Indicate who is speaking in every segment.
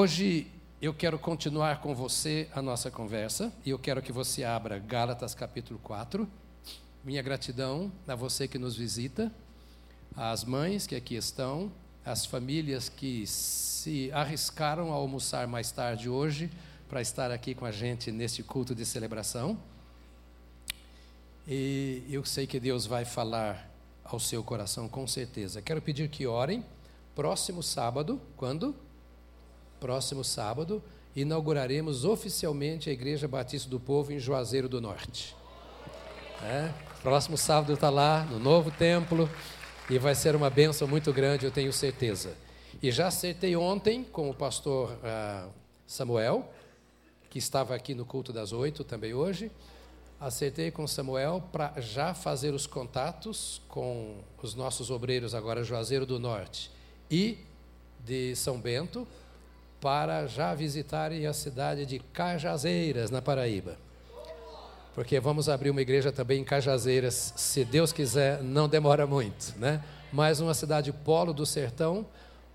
Speaker 1: Hoje eu quero continuar com você a nossa conversa e eu quero que você abra Gálatas capítulo 4. Minha gratidão a você que nos visita, às mães que aqui estão, às famílias que se arriscaram a almoçar mais tarde hoje para estar aqui com a gente neste culto de celebração. E eu sei que Deus vai falar ao seu coração com certeza. Quero pedir que orem. Próximo sábado, quando? Próximo sábado, inauguraremos oficialmente a Igreja Batista do Povo em Juazeiro do Norte. É, próximo sábado está lá, no novo templo, e vai ser uma bênção muito grande, eu tenho certeza. E já acertei ontem com o pastor uh, Samuel, que estava aqui no culto das oito também hoje. Acertei com Samuel para já fazer os contatos com os nossos obreiros agora Juazeiro do Norte e de São Bento para já visitarem a cidade de Cajazeiras, na Paraíba. Porque vamos abrir uma igreja também em Cajazeiras, se Deus quiser, não demora muito, né? Mais uma cidade polo do sertão,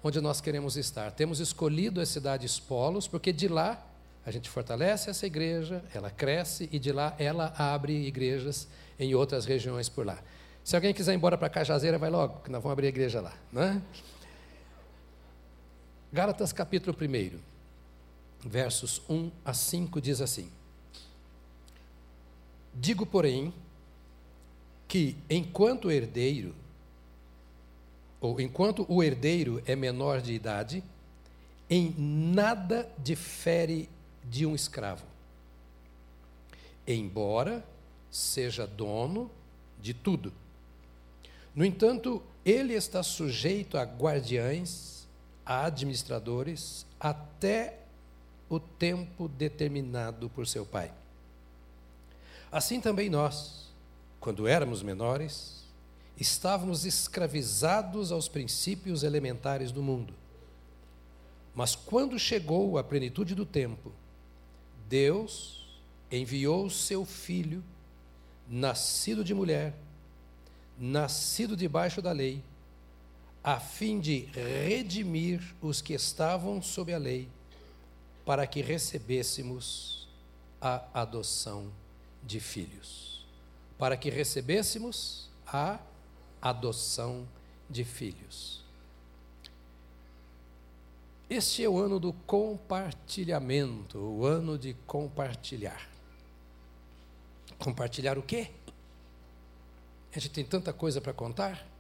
Speaker 1: onde nós queremos estar. Temos escolhido as cidades polos, porque de lá a gente fortalece essa igreja, ela cresce e de lá ela abre igrejas em outras regiões por lá. Se alguém quiser ir embora para Cajazeira, vai logo, que nós vamos abrir a igreja lá. Né? Gálatas capítulo 1, versos 1 a 5 diz assim: Digo, porém, que enquanto herdeiro, ou enquanto o herdeiro é menor de idade, em nada difere de um escravo, embora seja dono de tudo. No entanto, ele está sujeito a guardiães, a administradores, até o tempo determinado por seu pai. Assim também nós, quando éramos menores, estávamos escravizados aos princípios elementares do mundo. Mas quando chegou a plenitude do tempo, Deus enviou seu filho, nascido de mulher, nascido debaixo da lei, a fim de redimir os que estavam sob a lei, para que recebêssemos a adoção de filhos. Para que recebêssemos a adoção de filhos. Este é o ano do compartilhamento, o ano de compartilhar. Compartilhar o quê? A gente tem tanta coisa para contar.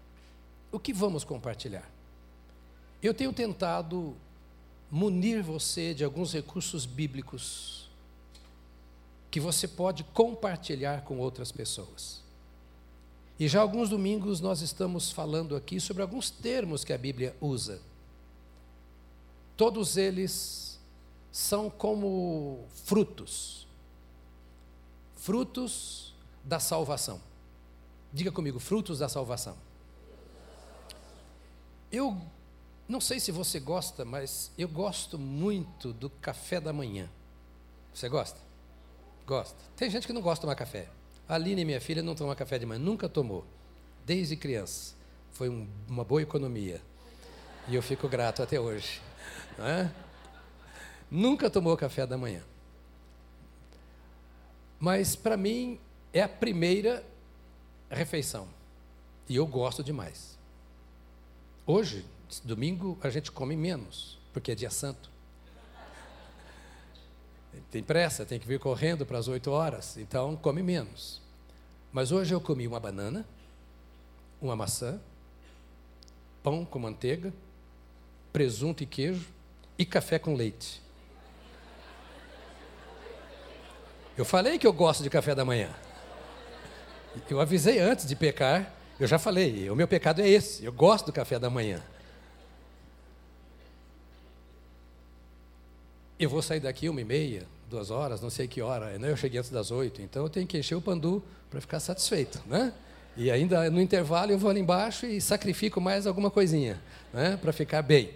Speaker 1: O que vamos compartilhar? Eu tenho tentado munir você de alguns recursos bíblicos que você pode compartilhar com outras pessoas. E já alguns domingos nós estamos falando aqui sobre alguns termos que a Bíblia usa todos eles são como frutos frutos da salvação. Diga comigo, frutos da salvação. Eu não sei se você gosta, mas eu gosto muito do café da manhã. Você gosta? Gosta. Tem gente que não gosta de tomar café. A Aline, minha filha, não toma café de manhã, nunca tomou, desde criança. Foi um, uma boa economia. E eu fico grato até hoje. É? Nunca tomou café da manhã. Mas para mim é a primeira refeição. E eu gosto demais. Hoje, domingo, a gente come menos, porque é dia santo. Tem pressa, tem que vir correndo para as oito horas, então come menos. Mas hoje eu comi uma banana, uma maçã, pão com manteiga, presunto e queijo, e café com leite. Eu falei que eu gosto de café da manhã. Eu avisei antes de pecar, eu já falei, o meu pecado é esse, eu gosto do café da manhã. Eu vou sair daqui uma e meia, duas horas, não sei que hora, né? eu cheguei antes das oito, então eu tenho que encher o pandu para ficar satisfeito, né? E ainda no intervalo eu vou ali embaixo e sacrifico mais alguma coisinha, né? Para ficar bem.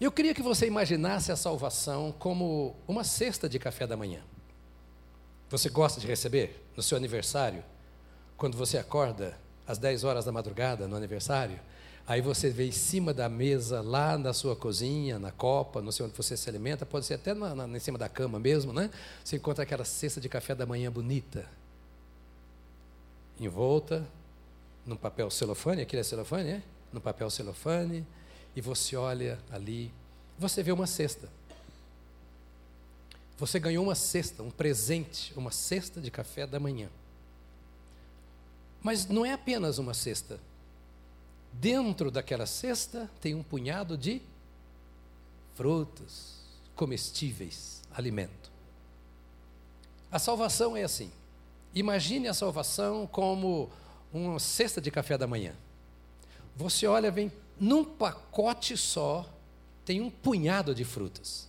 Speaker 1: Eu queria que você imaginasse a salvação como uma cesta de café da manhã. Você gosta de receber no seu aniversário, quando você acorda às 10 horas da madrugada no aniversário, Aí você vê em cima da mesa, lá na sua cozinha, na copa, não sei onde você se alimenta, pode ser até na, na, em cima da cama mesmo, né? Você encontra aquela cesta de café da manhã bonita, envolta num papel celofane, aquele é celofane, é? No papel celofane, e você olha ali, você vê uma cesta. Você ganhou uma cesta, um presente, uma cesta de café da manhã. Mas não é apenas uma cesta. Dentro daquela cesta tem um punhado de frutos, comestíveis, alimento. A salvação é assim. Imagine a salvação como uma cesta de café da manhã. Você olha, vem num pacote só, tem um punhado de frutas.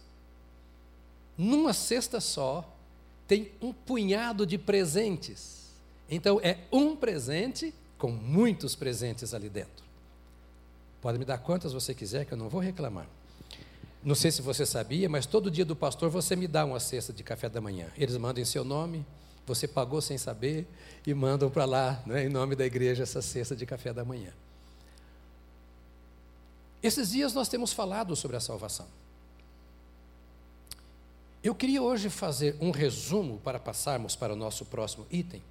Speaker 1: Numa cesta só, tem um punhado de presentes. Então, é um presente com muitos presentes ali dentro. Pode me dar quantas você quiser, que eu não vou reclamar. Não sei se você sabia, mas todo dia do pastor você me dá uma cesta de café da manhã. Eles mandam em seu nome, você pagou sem saber e mandam para lá, né, em nome da igreja, essa cesta de café da manhã. Esses dias nós temos falado sobre a salvação. Eu queria hoje fazer um resumo para passarmos para o nosso próximo item.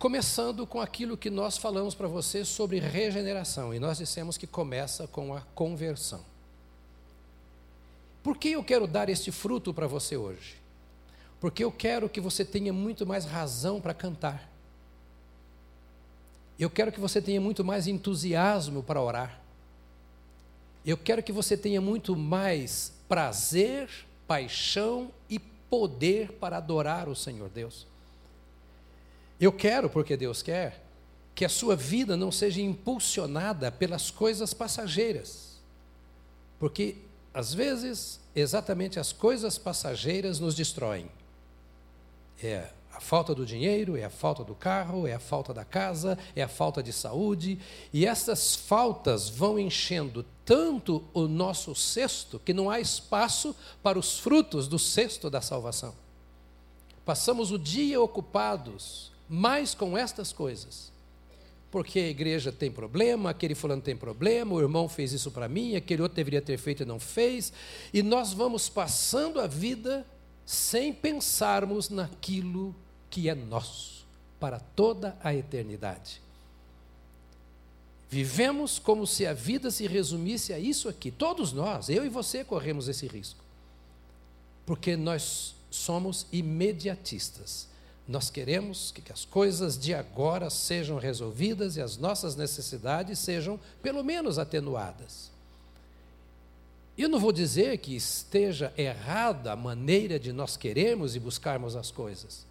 Speaker 1: Começando com aquilo que nós falamos para você sobre regeneração, e nós dissemos que começa com a conversão. Por que eu quero dar este fruto para você hoje? Porque eu quero que você tenha muito mais razão para cantar. Eu quero que você tenha muito mais entusiasmo para orar. Eu quero que você tenha muito mais prazer, paixão e poder para adorar o Senhor Deus. Eu quero, porque Deus quer, que a sua vida não seja impulsionada pelas coisas passageiras. Porque, às vezes, exatamente as coisas passageiras nos destroem. É a falta do dinheiro, é a falta do carro, é a falta da casa, é a falta de saúde, e essas faltas vão enchendo tanto o nosso cesto que não há espaço para os frutos do cesto da salvação. Passamos o dia ocupados mais com estas coisas. Porque a igreja tem problema, aquele fulano tem problema, o irmão fez isso para mim, aquele outro deveria ter feito e não fez, e nós vamos passando a vida sem pensarmos naquilo que é nosso para toda a eternidade. Vivemos como se a vida se resumisse a isso aqui. Todos nós, eu e você, corremos esse risco. Porque nós somos imediatistas. Nós queremos que as coisas de agora sejam resolvidas e as nossas necessidades sejam, pelo menos, atenuadas. Eu não vou dizer que esteja errada a maneira de nós queremos e buscarmos as coisas,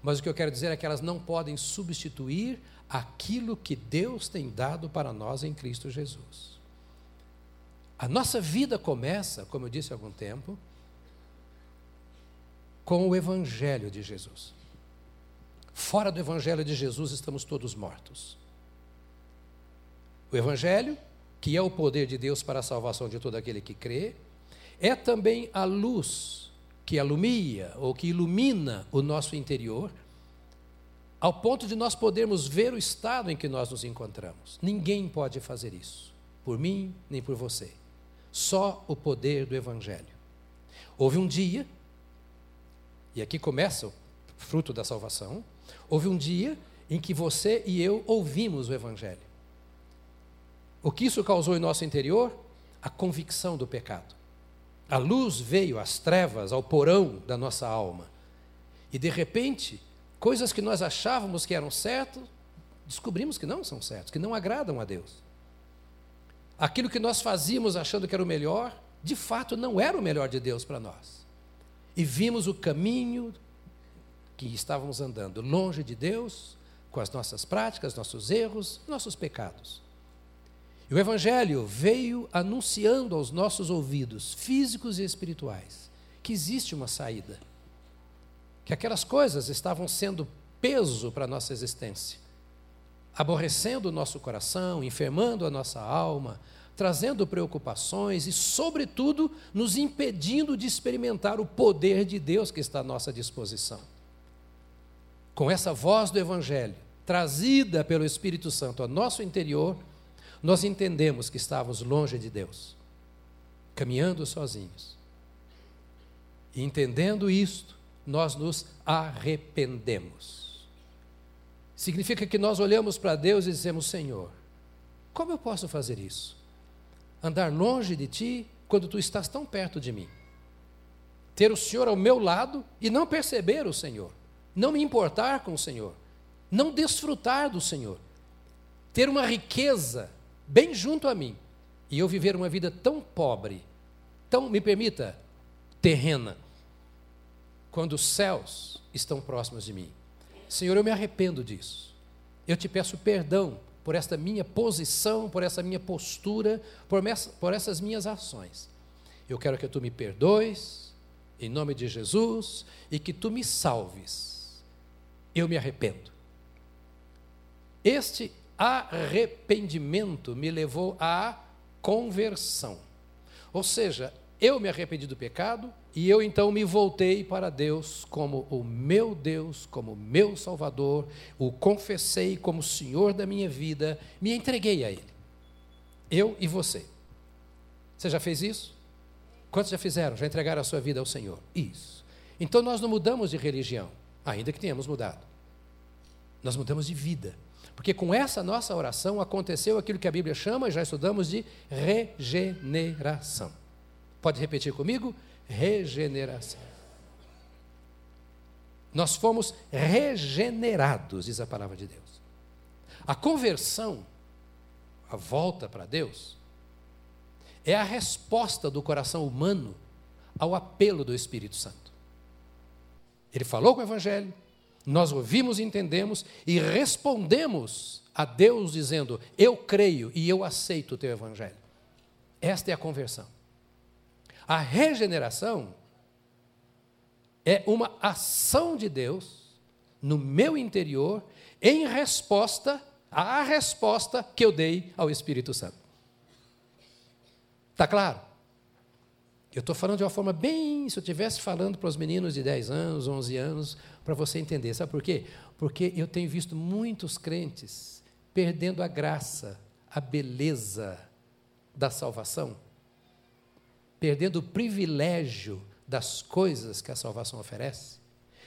Speaker 1: mas o que eu quero dizer é que elas não podem substituir aquilo que Deus tem dado para nós em Cristo Jesus. A nossa vida começa, como eu disse há algum tempo, com o Evangelho de Jesus. Fora do Evangelho de Jesus estamos todos mortos. O Evangelho que é o poder de Deus para a salvação de todo aquele que crê, é também a luz que alumia ou que ilumina o nosso interior, ao ponto de nós podermos ver o estado em que nós nos encontramos. Ninguém pode fazer isso, por mim nem por você. Só o poder do Evangelho. Houve um dia, e aqui começa o fruto da salvação, houve um dia em que você e eu ouvimos o Evangelho. O que isso causou em nosso interior? A convicção do pecado. A luz veio às trevas, ao porão da nossa alma. E de repente, coisas que nós achávamos que eram certas, descobrimos que não são certas, que não agradam a Deus. Aquilo que nós fazíamos achando que era o melhor, de fato não era o melhor de Deus para nós. E vimos o caminho que estávamos andando, longe de Deus, com as nossas práticas, nossos erros, nossos pecados. E o Evangelho veio anunciando aos nossos ouvidos, físicos e espirituais, que existe uma saída. Que aquelas coisas estavam sendo peso para a nossa existência, aborrecendo o nosso coração, enfermando a nossa alma, trazendo preocupações e, sobretudo, nos impedindo de experimentar o poder de Deus que está à nossa disposição. Com essa voz do Evangelho, trazida pelo Espírito Santo ao nosso interior, nós entendemos que estávamos longe de Deus, caminhando sozinhos. E entendendo isto, nós nos arrependemos. Significa que nós olhamos para Deus e dizemos: Senhor, como eu posso fazer isso? Andar longe de Ti quando Tu estás tão perto de mim. Ter o Senhor ao meu lado e não perceber o Senhor. Não me importar com o Senhor. Não desfrutar do Senhor. Ter uma riqueza bem junto a mim. E eu viver uma vida tão pobre, tão, me permita, terrena, quando os céus estão próximos de mim. Senhor, eu me arrependo disso. Eu te peço perdão por esta minha posição, por essa minha postura, por, por essas minhas ações. Eu quero que tu me perdoes, em nome de Jesus, e que tu me salves. Eu me arrependo. Este arrependimento me levou à conversão. Ou seja, eu me arrependi do pecado e eu então me voltei para Deus como o meu Deus, como meu Salvador, o confessei como Senhor da minha vida, me entreguei a Ele. Eu e você. Você já fez isso? Quantos já fizeram? Já entregaram a sua vida ao Senhor? Isso. Então nós não mudamos de religião, ainda que tenhamos mudado. Nós mudamos de vida. Porque com essa nossa oração aconteceu aquilo que a Bíblia chama, já estudamos, de regeneração. Pode repetir comigo? Regeneração. Nós fomos regenerados, diz a palavra de Deus. A conversão, a volta para Deus, é a resposta do coração humano ao apelo do Espírito Santo. Ele falou com o Evangelho, nós ouvimos e entendemos e respondemos a Deus dizendo: Eu creio e eu aceito o teu Evangelho. Esta é a conversão. A regeneração é uma ação de Deus no meu interior em resposta à resposta que eu dei ao Espírito Santo. Está claro? Eu estou falando de uma forma bem. Se eu estivesse falando para os meninos de 10 anos, 11 anos, para você entender. Sabe por quê? Porque eu tenho visto muitos crentes perdendo a graça, a beleza da salvação perdendo o privilégio das coisas que a salvação oferece,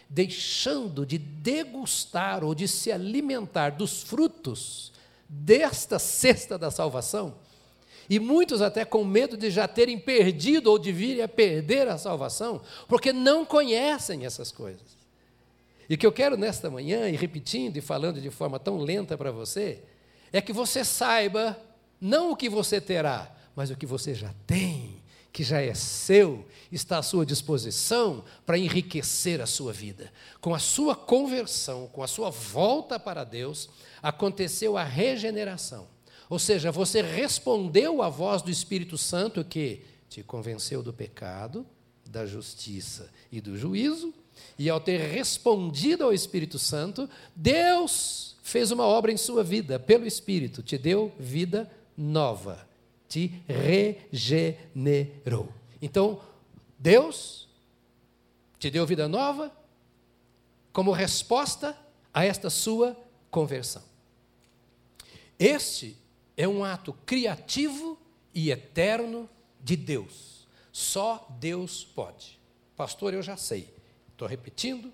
Speaker 1: deixando de degustar ou de se alimentar dos frutos desta cesta da salvação, e muitos até com medo de já terem perdido ou de virem a perder a salvação, porque não conhecem essas coisas. E o que eu quero nesta manhã, e repetindo e falando de forma tão lenta para você, é que você saiba não o que você terá, mas o que você já tem que já é seu, está à sua disposição para enriquecer a sua vida. Com a sua conversão, com a sua volta para Deus, aconteceu a regeneração. Ou seja, você respondeu à voz do Espírito Santo que te convenceu do pecado, da justiça e do juízo, e ao ter respondido ao Espírito Santo, Deus fez uma obra em sua vida, pelo Espírito, te deu vida nova te regenerou. Então, Deus te deu vida nova como resposta a esta sua conversão. Este é um ato criativo e eterno de Deus. Só Deus pode. Pastor, eu já sei. Estou repetindo,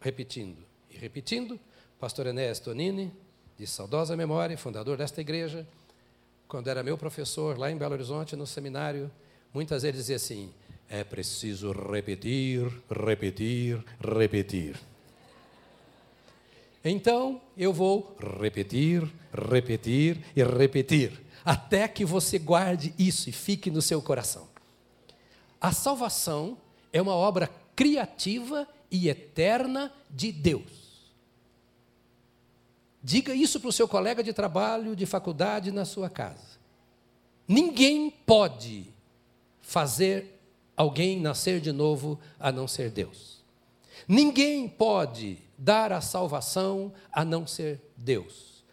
Speaker 1: repetindo e repetindo. Pastor Enéas Tonini, de saudosa memória, fundador desta igreja, quando era meu professor lá em Belo Horizonte, no seminário, muitas vezes dizia assim: é preciso repetir, repetir, repetir. Então eu vou repetir, repetir e repetir, até que você guarde isso e fique no seu coração. A salvação é uma obra criativa e eterna de Deus. Diga isso para o seu colega de trabalho, de faculdade, na sua casa. Ninguém pode fazer alguém nascer de novo a não ser Deus. Ninguém pode dar a salvação a não ser Deus.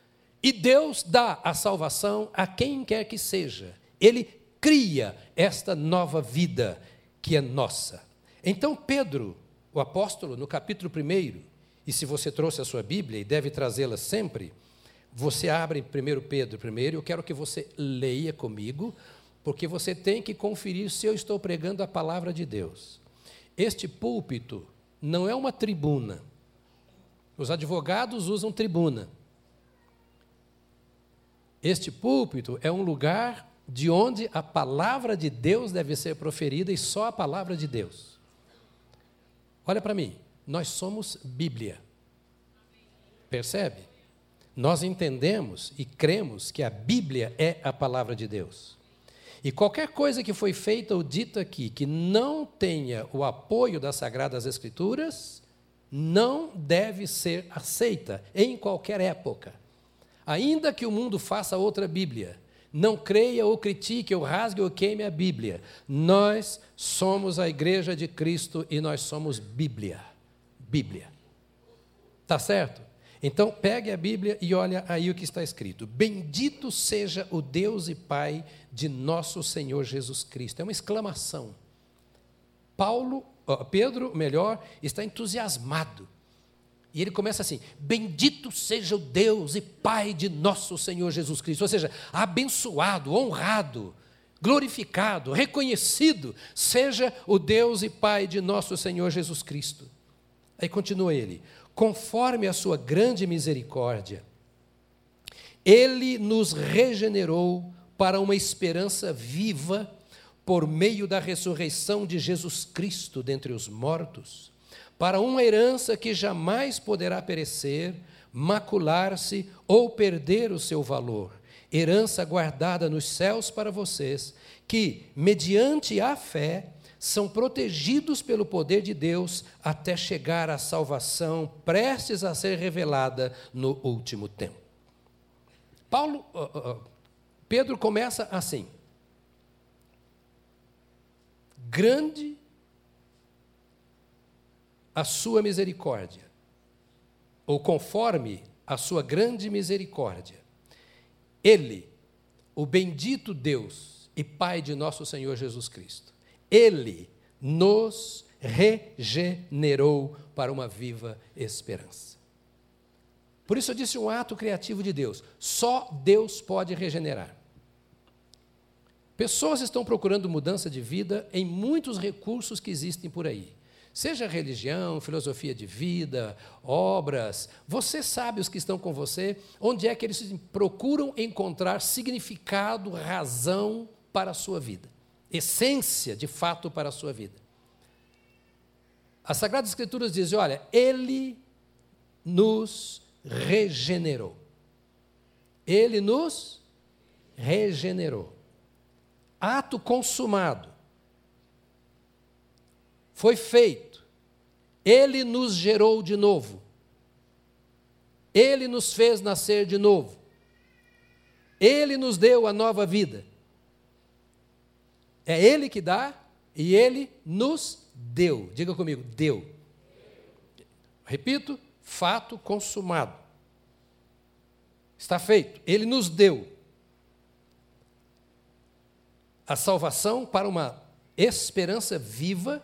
Speaker 1: E Deus dá a salvação a quem quer que seja. Ele cria esta nova vida que é nossa. Então, Pedro, o apóstolo, no capítulo 1, e se você trouxe a sua Bíblia, e deve trazê-la sempre, você abre 1 Pedro primeiro, eu quero que você leia comigo, porque você tem que conferir se eu estou pregando a palavra de Deus. Este púlpito não é uma tribuna. Os advogados usam tribuna. Este púlpito é um lugar de onde a palavra de Deus deve ser proferida e só a palavra de Deus. Olha para mim, nós somos Bíblia. Percebe? Nós entendemos e cremos que a Bíblia é a palavra de Deus. E qualquer coisa que foi feita ou dita aqui que não tenha o apoio das Sagradas Escrituras, não deve ser aceita em qualquer época. Ainda que o mundo faça outra Bíblia, não creia ou critique ou rasgue ou queime a Bíblia. Nós somos a igreja de Cristo e nós somos Bíblia. Bíblia. Tá certo? Então, pegue a Bíblia e olha aí o que está escrito: Bendito seja o Deus e Pai de nosso Senhor Jesus Cristo. É uma exclamação. Paulo, Pedro, melhor, está entusiasmado. E ele começa assim: Bendito seja o Deus e Pai de nosso Senhor Jesus Cristo. Ou seja, abençoado, honrado, glorificado, reconhecido seja o Deus e Pai de nosso Senhor Jesus Cristo. Aí continua ele: conforme a sua grande misericórdia, ele nos regenerou para uma esperança viva por meio da ressurreição de Jesus Cristo dentre os mortos, para uma herança que jamais poderá perecer, macular-se ou perder o seu valor, herança guardada nos céus para vocês, que, mediante a fé, são protegidos pelo poder de Deus até chegar à salvação prestes a ser revelada no último tempo. Paulo, Pedro começa assim: Grande a sua misericórdia, ou conforme a sua grande misericórdia, Ele, o bendito Deus e Pai de nosso Senhor Jesus Cristo, ele nos regenerou para uma viva esperança. Por isso eu disse um ato criativo de Deus. Só Deus pode regenerar. Pessoas estão procurando mudança de vida em muitos recursos que existem por aí. Seja religião, filosofia de vida, obras, você sabe os que estão com você, onde é que eles procuram encontrar significado, razão para a sua vida essência de fato para a sua vida. As Sagradas Escrituras dizem: olha, Ele nos regenerou. Ele nos regenerou. Ato consumado. Foi feito. Ele nos gerou de novo. Ele nos fez nascer de novo. Ele nos deu a nova vida. É Ele que dá e Ele nos deu. Diga comigo, deu. Repito, fato consumado. Está feito. Ele nos deu a salvação para uma esperança viva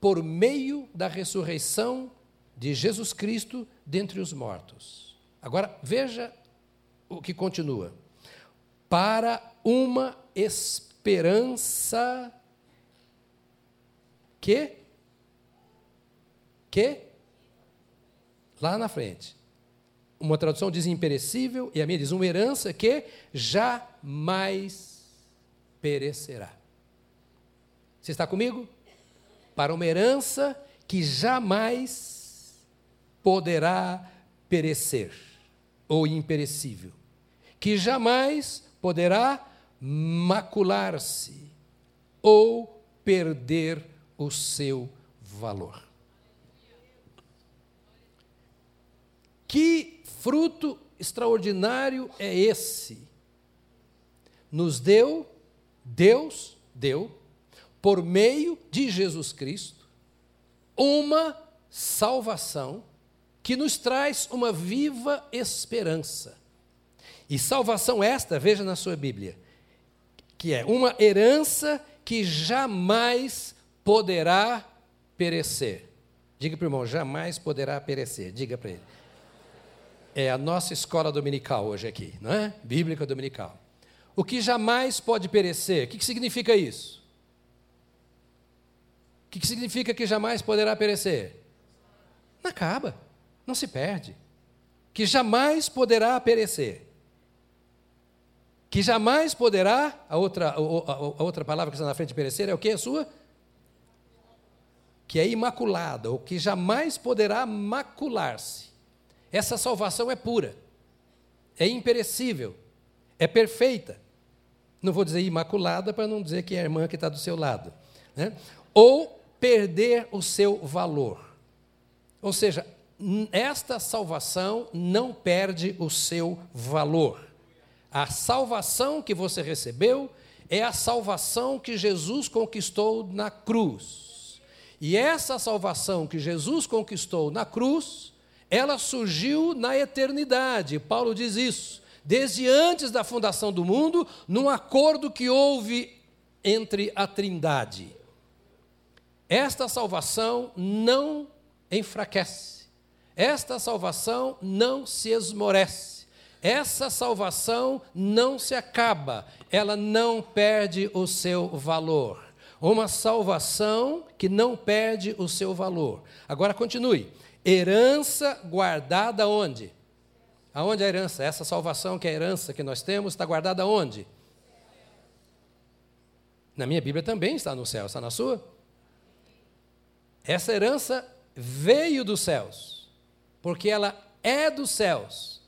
Speaker 1: por meio da ressurreição de Jesus Cristo dentre os mortos. Agora, veja o que continua. Para uma esperança que que lá na frente. Uma tradução diz imperecível e a minha diz uma herança que jamais perecerá. Você está comigo? Para uma herança que jamais poderá perecer ou imperecível, que jamais poderá macular-se ou perder o seu valor. Que fruto extraordinário é esse? Nos deu, Deus deu, por meio de Jesus Cristo, uma salvação que nos traz uma viva esperança. E salvação esta, veja na sua Bíblia, que é uma herança que jamais poderá perecer. Diga para o irmão, jamais poderá perecer. Diga para ele. é a nossa escola dominical hoje aqui, não é? Bíblica dominical. O que jamais pode perecer. O que significa isso? O que significa que jamais poderá perecer? Não acaba, não se perde. Que jamais poderá perecer. Que jamais poderá, a outra, a outra palavra que está na frente de perecer é o que? A sua? Que é imaculada, ou que jamais poderá macular-se. Essa salvação é pura, é imperecível, é perfeita. Não vou dizer imaculada para não dizer que é a irmã que está do seu lado. Né? Ou perder o seu valor. Ou seja, esta salvação não perde o seu valor. A salvação que você recebeu é a salvação que Jesus conquistou na cruz. E essa salvação que Jesus conquistou na cruz, ela surgiu na eternidade. Paulo diz isso desde antes da fundação do mundo, num acordo que houve entre a Trindade. Esta salvação não enfraquece, esta salvação não se esmorece, essa salvação não se acaba, ela não perde o seu valor. Uma salvação que não perde o seu valor. Agora continue. Herança guardada onde? Aonde a herança? Essa salvação que é a herança que nós temos está guardada onde? Na minha Bíblia também está no céu, está na sua? Essa herança veio dos céus, porque ela é dos céus,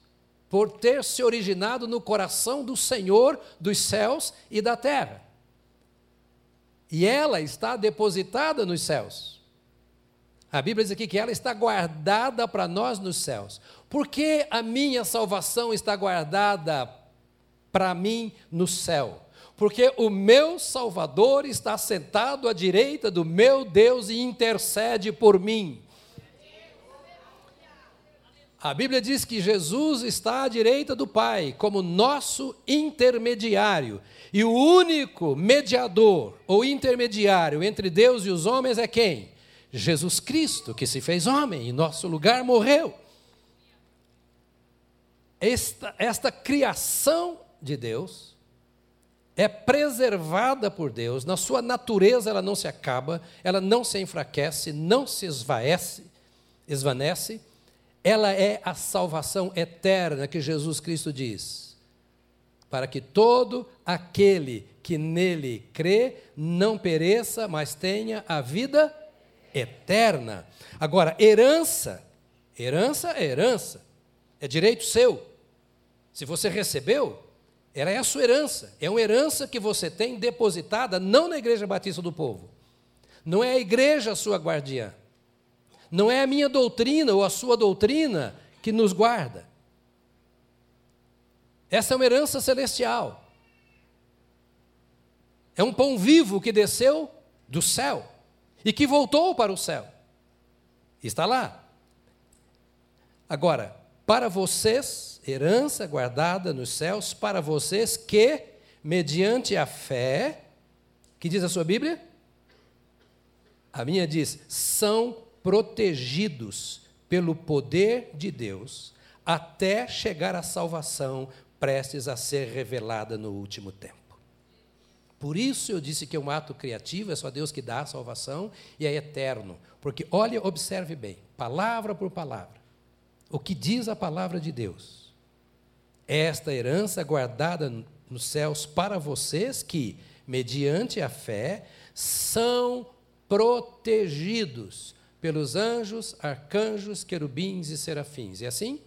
Speaker 1: por ter se originado no coração do Senhor dos céus e da terra. E ela está depositada nos céus. A Bíblia diz aqui que ela está guardada para nós nos céus. Por que a minha salvação está guardada para mim no céu? Porque o meu Salvador está sentado à direita do meu Deus e intercede por mim. A Bíblia diz que Jesus está à direita do Pai como nosso intermediário. E o único mediador ou intermediário entre Deus e os homens é quem? Jesus Cristo, que se fez homem, em nosso lugar morreu esta, esta criação de Deus é preservada por Deus, na sua natureza ela não se acaba, ela não se enfraquece, não se esvaece, esvanece, ela é a salvação eterna que Jesus Cristo diz, para que todo aquele que nele crê não pereça, mas tenha a vida eterna. Agora, herança, herança é herança, é direito seu. Se você recebeu, ela é a sua herança. É uma herança que você tem depositada não na Igreja Batista do Povo. Não é a igreja a sua guardiã. Não é a minha doutrina ou a sua doutrina que nos guarda. Essa é uma herança celestial. É um pão vivo que desceu do céu e que voltou para o céu. Está lá. Agora, para vocês, herança guardada nos céus para vocês que, mediante a fé, que diz a sua Bíblia? A minha diz: são protegidos pelo poder de Deus até chegar à salvação prestes a ser revelada no último tempo. Por isso eu disse que é um ato criativo, é só Deus que dá a salvação e é eterno. Porque, olha, observe bem, palavra por palavra, o que diz a palavra de Deus esta herança guardada nos céus para vocês que, mediante a fé, são protegidos pelos anjos, arcanjos, querubins e serafins. É assim?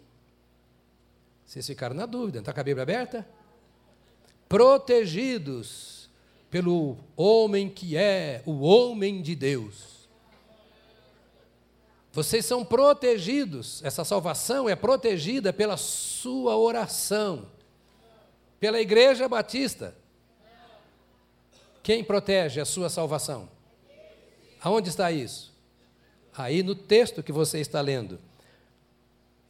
Speaker 1: Vocês ficaram na dúvida, está com a Bíblia aberta? Protegidos pelo homem que é o homem de Deus vocês são protegidos, essa salvação é protegida pela sua oração, pela Igreja Batista. Quem protege a sua salvação? Aonde está isso? Aí no texto que você está lendo.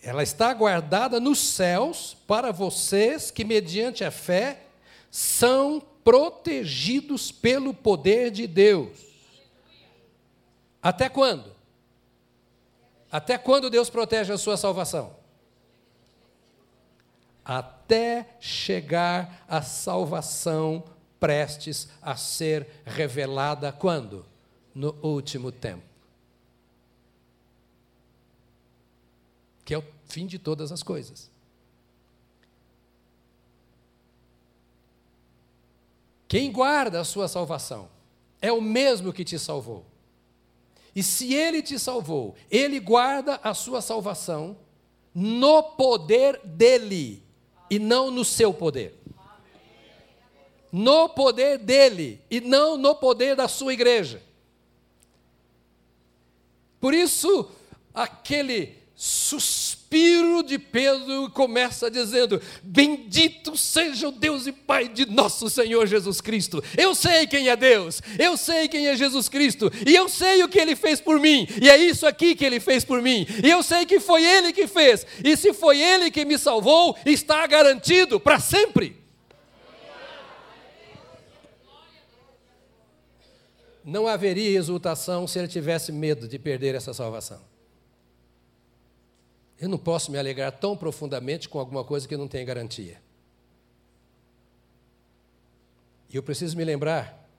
Speaker 1: Ela está guardada nos céus para vocês que, mediante a fé, são protegidos pelo poder de Deus. Até quando? Até quando Deus protege a sua salvação? até chegar a salvação prestes a ser revelada quando? No último tempo. Que é o fim de todas as coisas. Quem guarda a sua salvação é o mesmo que te salvou. E se ele te salvou, ele guarda a sua salvação no poder dele e não no seu poder. No poder dele e não no poder da sua igreja. Por isso, aquele suspiro de Pedro começa dizendo: Bendito seja o Deus e Pai de nosso Senhor Jesus Cristo. Eu sei quem é Deus, eu sei quem é Jesus Cristo, e eu sei o que ele fez por mim, e é isso aqui que ele fez por mim, e eu sei que foi ele que fez, e se foi ele que me salvou, está garantido para sempre. Não haveria exultação se ele tivesse medo de perder essa salvação. Eu não posso me alegrar tão profundamente com alguma coisa que não tem garantia. E eu preciso me lembrar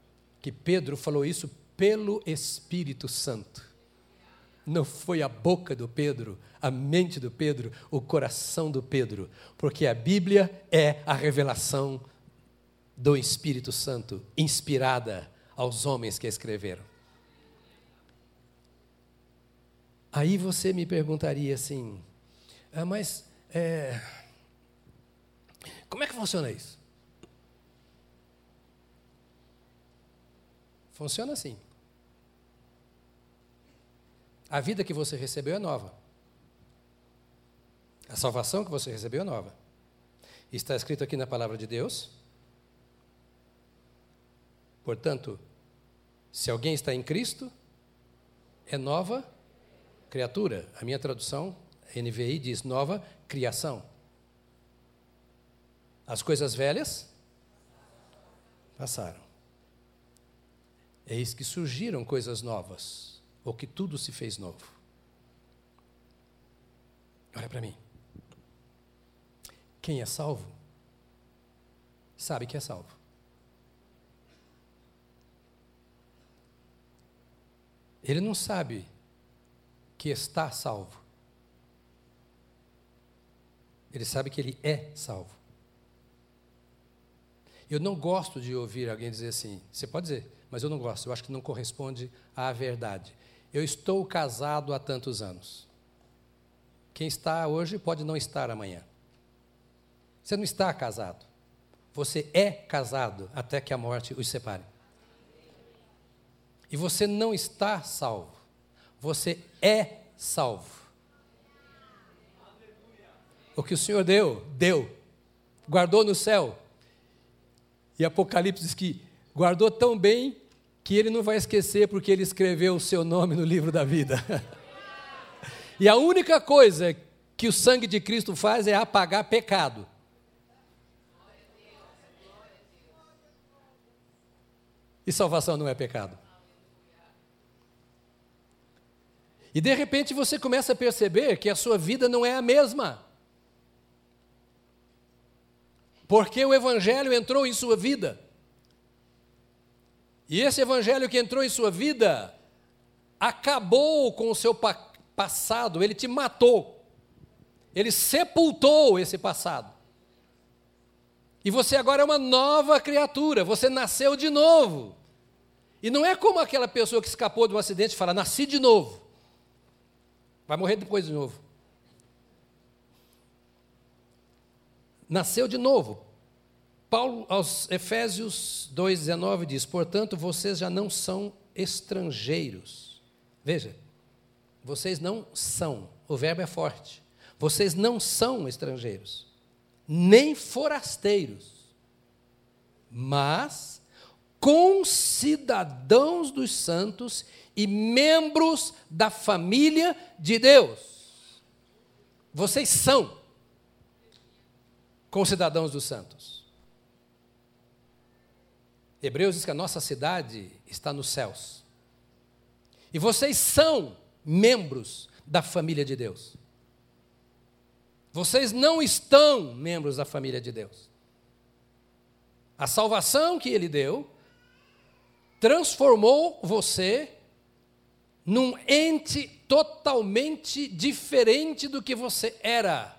Speaker 1: que Pedro falou isso pelo Espírito Santo. Não foi a boca do Pedro, a mente do Pedro, o coração do Pedro, porque a Bíblia é a revelação do Espírito Santo, inspirada aos homens que a escreveram. Aí você me perguntaria assim, ah, mas é, como é que funciona isso? Funciona assim. A vida que você recebeu é nova. A salvação que você recebeu é nova. Está escrito aqui na palavra de Deus. Portanto, se alguém está em Cristo, é nova criatura. A minha tradução, NVI, diz nova criação. As coisas velhas passaram. Eis que surgiram coisas novas, ou que tudo se fez novo. Olha para mim. Quem é salvo, sabe que é salvo. Ele não sabe que está salvo. Ele sabe que ele é salvo. Eu não gosto de ouvir alguém dizer assim, você pode dizer, mas eu não gosto, eu acho que não corresponde à verdade. Eu estou casado há tantos anos. Quem está hoje pode não estar amanhã. Você não está casado. Você é casado até que a morte os separe. E você não está salvo. Você é salvo. O que o Senhor deu, deu. Guardou no céu. E Apocalipse diz que guardou tão bem que ele não vai esquecer porque ele escreveu o seu nome no livro da vida. e a única coisa que o sangue de Cristo faz é apagar pecado. E salvação não é pecado. E de repente você começa a perceber que a sua vida não é a mesma. Porque o Evangelho entrou em sua vida. E esse Evangelho que entrou em sua vida acabou com o seu pa passado, ele te matou. Ele sepultou esse passado. E você agora é uma nova criatura, você nasceu de novo. E não é como aquela pessoa que escapou de um acidente e fala: nasci de novo. Vai morrer depois de novo. Nasceu de novo. Paulo, aos Efésios 2,19 diz: Portanto, vocês já não são estrangeiros. Veja, vocês não são, o verbo é forte. Vocês não são estrangeiros, nem forasteiros, mas concidadãos dos santos e membros da família de Deus. Vocês são concidadãos dos santos. Hebreus diz que a nossa cidade está nos céus. E vocês são membros da família de Deus. Vocês não estão membros da família de Deus. A salvação que Ele deu transformou você num ente totalmente diferente do que você era.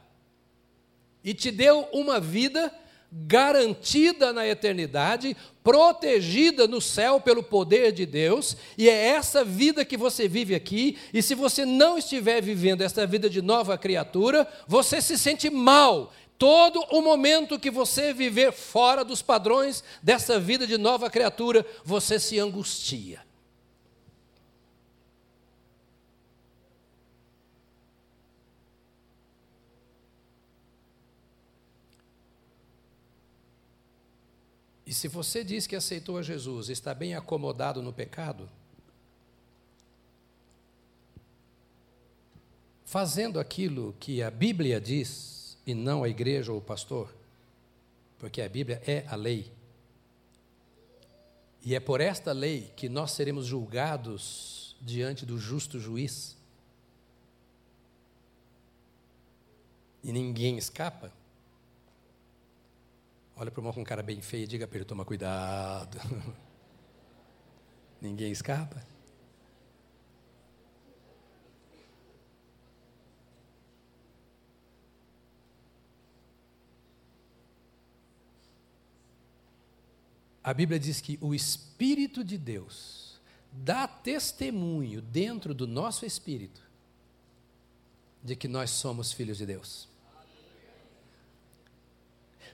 Speaker 1: E te deu uma vida garantida na eternidade, protegida no céu pelo poder de Deus, e é essa vida que você vive aqui, e se você não estiver vivendo essa vida de nova criatura, você se sente mal. Todo o momento que você viver fora dos padrões dessa vida de nova criatura, você se angustia. E se você diz que aceitou a Jesus, está bem acomodado no pecado, fazendo aquilo que a Bíblia diz e não a igreja ou o pastor, porque a Bíblia é a lei. E é por esta lei que nós seremos julgados diante do justo juiz. E ninguém escapa. Olha para o irmão com cara bem feia e diga para ele: toma cuidado. Ninguém escapa. A Bíblia diz que o Espírito de Deus dá testemunho dentro do nosso espírito de que nós somos filhos de Deus.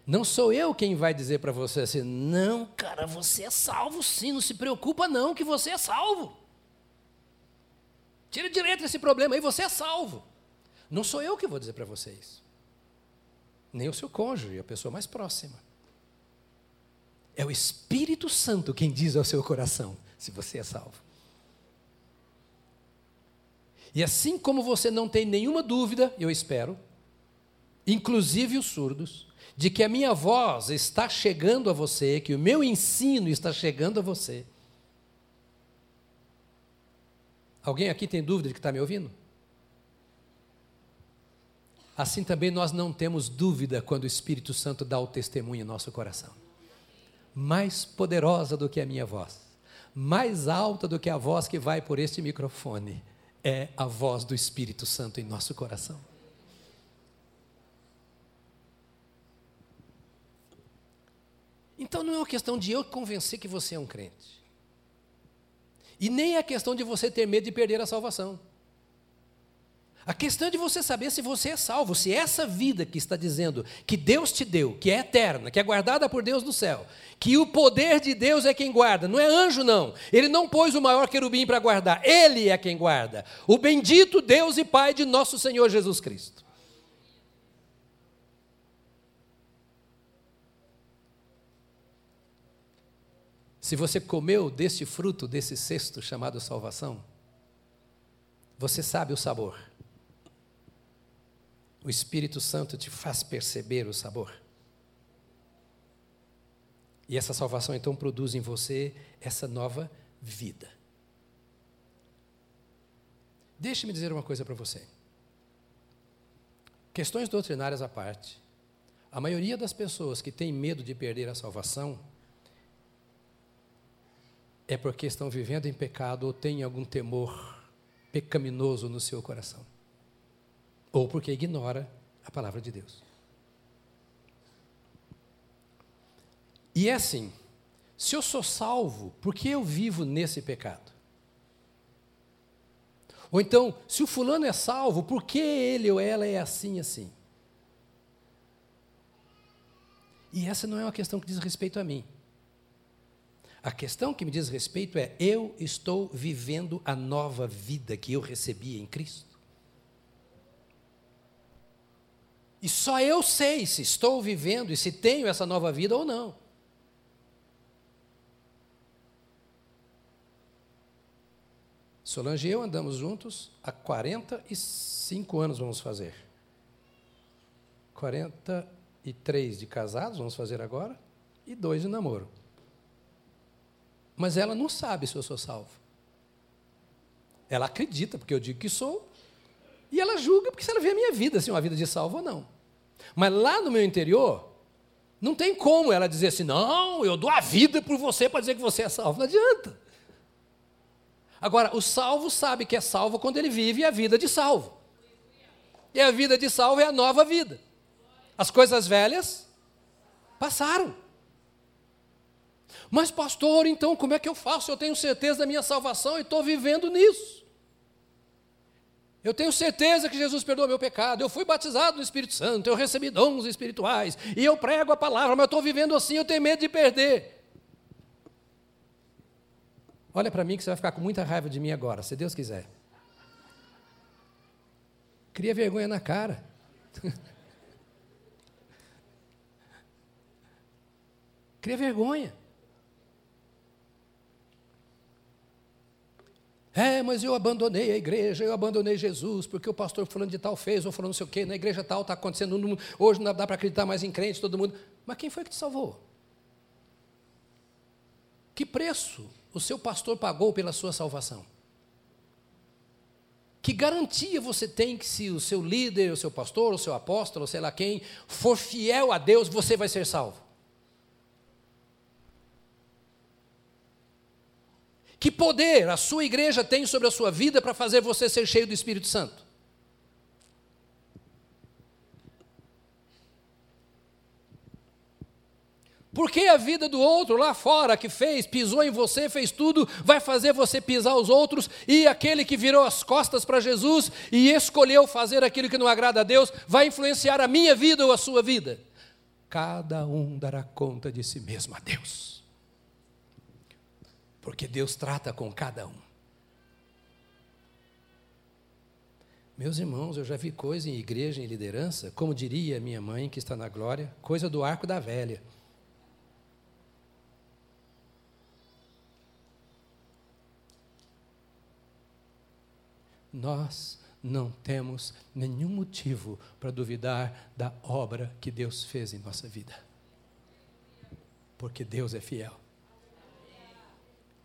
Speaker 1: Não sou eu quem vai dizer para você assim, não, cara, você é salvo sim, não se preocupa não que você é salvo. Tira direito esse problema aí, você é salvo. Não sou eu que vou dizer para vocês. Nem o seu cônjuge, a pessoa mais próxima. É o Espírito Santo quem diz ao seu coração se você é salvo. E assim como você não tem nenhuma dúvida, eu espero, inclusive os surdos, de que a minha voz está chegando a você, que o meu ensino está chegando a você. Alguém aqui tem dúvida de que está me ouvindo? Assim também nós não temos dúvida quando o Espírito Santo dá o testemunho em nosso coração. Mais poderosa do que a minha voz, mais alta do que a voz que vai por este microfone, é a voz do Espírito Santo em nosso coração. Então não é uma questão de eu convencer que você é um crente. E nem é questão de você ter medo de perder a salvação. A questão é de você saber se você é salvo, se essa vida que está dizendo que Deus te deu, que é eterna, que é guardada por Deus no céu, que o poder de Deus é quem guarda, não é anjo, não. Ele não pôs o maior querubim para guardar, ele é quem guarda. O bendito Deus e Pai de nosso Senhor Jesus Cristo. Se você comeu deste fruto, desse cesto chamado salvação, você sabe o sabor. O Espírito Santo te faz perceber o sabor. E essa salvação então produz em você essa nova vida. Deixe-me dizer uma coisa para você. Questões doutrinárias à parte, a maioria das pessoas que tem medo de perder a salvação é porque estão vivendo em pecado ou têm algum temor pecaminoso no seu coração. Ou porque ignora a palavra de Deus. E é assim: se eu sou salvo, por que eu vivo nesse pecado? Ou então, se o fulano é salvo, por que ele ou ela é assim assim? E essa não é uma questão que diz respeito a mim. A questão que me diz respeito é: eu estou vivendo a nova vida que eu recebi em Cristo? E só eu sei se estou vivendo e se tenho essa nova vida ou não. Solange e eu andamos juntos há 45 anos, vamos fazer. 43 de casados, vamos fazer agora, e dois de namoro. Mas ela não sabe se eu sou salvo. Ela acredita, porque eu digo que sou, e ela julga porque se ela vê a minha vida, se é uma vida de salvo ou não. Mas lá no meu interior, não tem como ela dizer assim: não, eu dou a vida por você para dizer que você é salvo. Não adianta. Agora, o salvo sabe que é salvo quando ele vive a vida de salvo. E a vida de salvo é a nova vida. As coisas velhas passaram. Mas, pastor, então como é que eu faço? Eu tenho certeza da minha salvação e estou vivendo nisso. Eu tenho certeza que Jesus perdoou meu pecado. Eu fui batizado no Espírito Santo, eu recebi dons espirituais e eu prego a palavra, mas eu estou vivendo assim, eu tenho medo de perder. Olha para mim que você vai ficar com muita raiva de mim agora, se Deus quiser. Cria vergonha na cara. Cria vergonha. É, mas eu abandonei a igreja, eu abandonei Jesus, porque o pastor falando de tal fez, ou falando não sei o quê, na igreja tal está acontecendo, hoje não dá para acreditar mais em crente, todo mundo. Mas quem foi que te salvou? Que preço o seu pastor pagou pela sua salvação? Que garantia você tem que se o seu líder, o seu pastor, o seu apóstolo, sei lá quem, for fiel a Deus, você vai ser salvo? Que poder a sua igreja tem sobre a sua vida para fazer você ser cheio do Espírito Santo? Porque a vida do outro lá fora que fez, pisou em você, fez tudo, vai fazer você pisar os outros, e aquele que virou as costas para Jesus e escolheu fazer aquilo que não agrada a Deus, vai influenciar a minha vida ou a sua vida? Cada um dará conta de si mesmo a Deus porque Deus trata com cada um. Meus irmãos, eu já vi coisa em igreja, em liderança, como diria minha mãe, que está na glória, coisa do arco da velha. Nós não temos nenhum motivo para duvidar da obra que Deus fez em nossa vida. Porque Deus é fiel.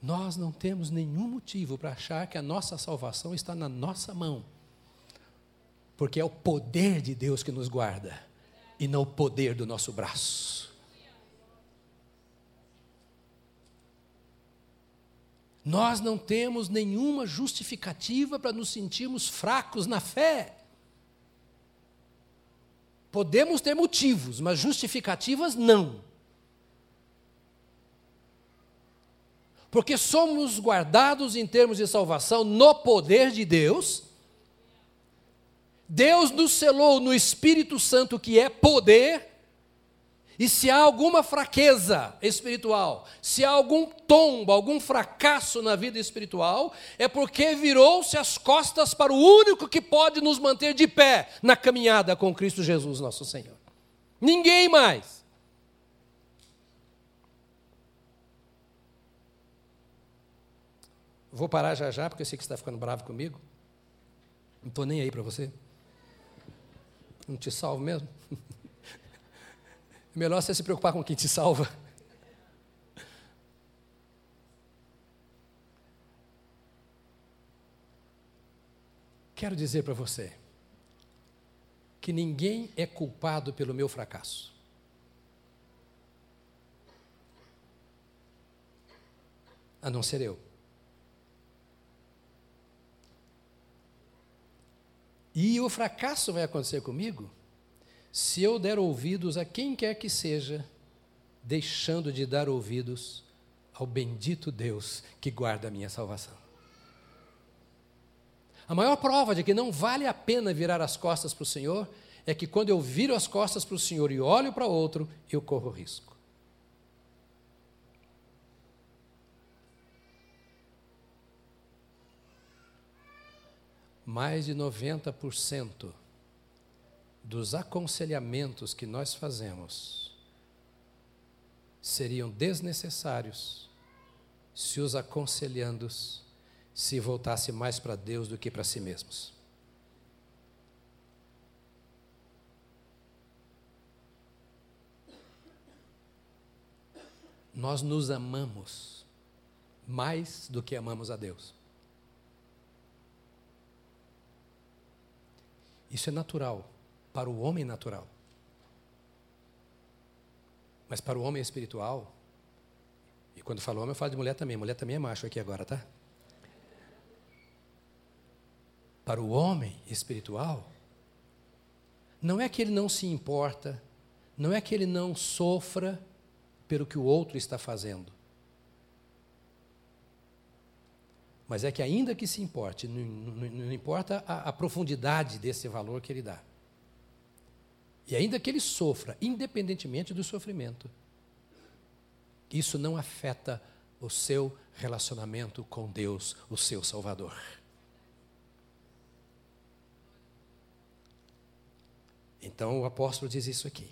Speaker 1: Nós não temos nenhum motivo para achar que a nossa salvação está na nossa mão, porque é o poder de Deus que nos guarda e não o poder do nosso braço. Nós não temos nenhuma justificativa para nos sentirmos fracos na fé. Podemos ter motivos, mas justificativas não. Porque somos guardados em termos de salvação no poder de Deus. Deus nos selou no Espírito Santo, que é poder. E se há alguma fraqueza espiritual, se há algum tombo, algum fracasso na vida espiritual, é porque virou-se as costas para o único que pode nos manter de pé na caminhada com Cristo Jesus, nosso Senhor. Ninguém mais. Vou parar já já, porque eu sei que você está ficando bravo comigo. Não estou nem aí para você. Não te salvo mesmo. É melhor você se preocupar com quem te salva. Quero dizer para você que ninguém é culpado pelo meu fracasso. A não ser eu. E o fracasso vai acontecer comigo se eu der ouvidos a quem quer que seja, deixando de dar ouvidos ao bendito Deus que guarda a minha salvação. A maior prova de que não vale a pena virar as costas para o Senhor é que quando eu viro as costas para o Senhor e olho para outro, eu corro risco. Mais de 90% dos aconselhamentos que nós fazemos seriam desnecessários se os aconselhandos se voltasse mais para Deus do que para si mesmos. Nós nos amamos mais do que amamos a Deus. Isso é natural para o homem natural. Mas para o homem espiritual, e quando falo homem, eu falo de mulher também. Mulher também é macho aqui agora, tá? Para o homem espiritual, não é que ele não se importa, não é que ele não sofra pelo que o outro está fazendo. Mas é que, ainda que se importe, não, não, não importa a, a profundidade desse valor que ele dá. E ainda que ele sofra, independentemente do sofrimento, isso não afeta o seu relacionamento com Deus, o seu Salvador. Então o apóstolo diz isso aqui.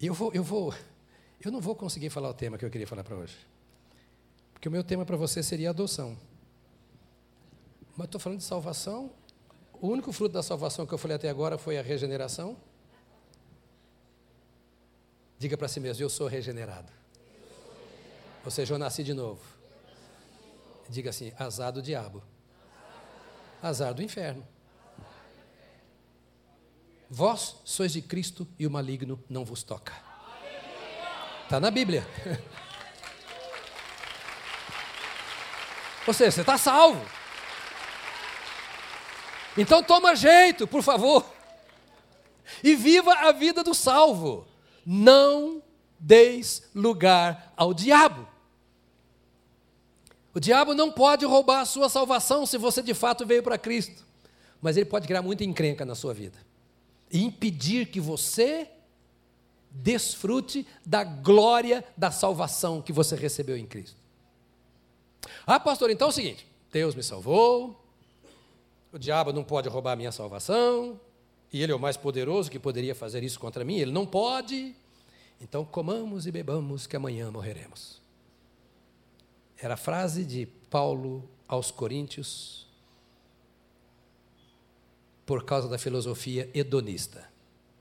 Speaker 1: Eu vou, eu vou, eu não vou conseguir falar o tema que eu queria falar para hoje. Porque o meu tema para você seria adoção. Mas estou falando de salvação. O único fruto da salvação que eu falei até agora foi a regeneração. Diga para si mesmo: Eu sou regenerado. Ou seja, eu nasci de novo. Diga assim: azar do diabo, azar do inferno. Vós sois de Cristo e o maligno não vos toca. Está na Bíblia. Ou seja, você está salvo. Então toma jeito, por favor. E viva a vida do salvo. Não deis lugar ao diabo. O diabo não pode roubar a sua salvação se você de fato veio para Cristo. Mas ele pode criar muita encrenca na sua vida e impedir que você desfrute da glória da salvação que você recebeu em Cristo. Ah, pastor, então é o seguinte: Deus me salvou, o diabo não pode roubar a minha salvação, e ele é o mais poderoso que poderia fazer isso contra mim, ele não pode. Então comamos e bebamos, que amanhã morreremos. Era a frase de Paulo aos Coríntios, por causa da filosofia hedonista,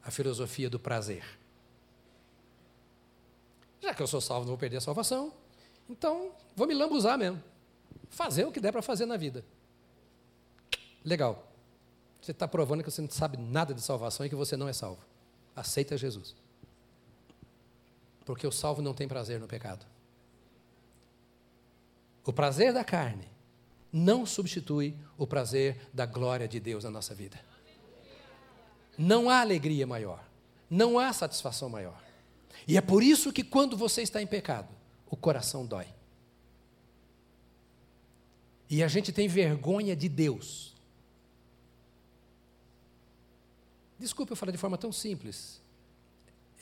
Speaker 1: a filosofia do prazer. Já que eu sou salvo, não vou perder a salvação, então vou me lambuzar mesmo. Fazer o que der para fazer na vida. Legal. Você está provando que você não sabe nada de salvação e que você não é salvo. Aceita Jesus. Porque o salvo não tem prazer no pecado. O prazer da carne não substitui o prazer da glória de Deus na nossa vida. Não há alegria maior, não há satisfação maior. E é por isso que quando você está em pecado, o coração dói. E a gente tem vergonha de Deus. Desculpe eu falar de forma tão simples,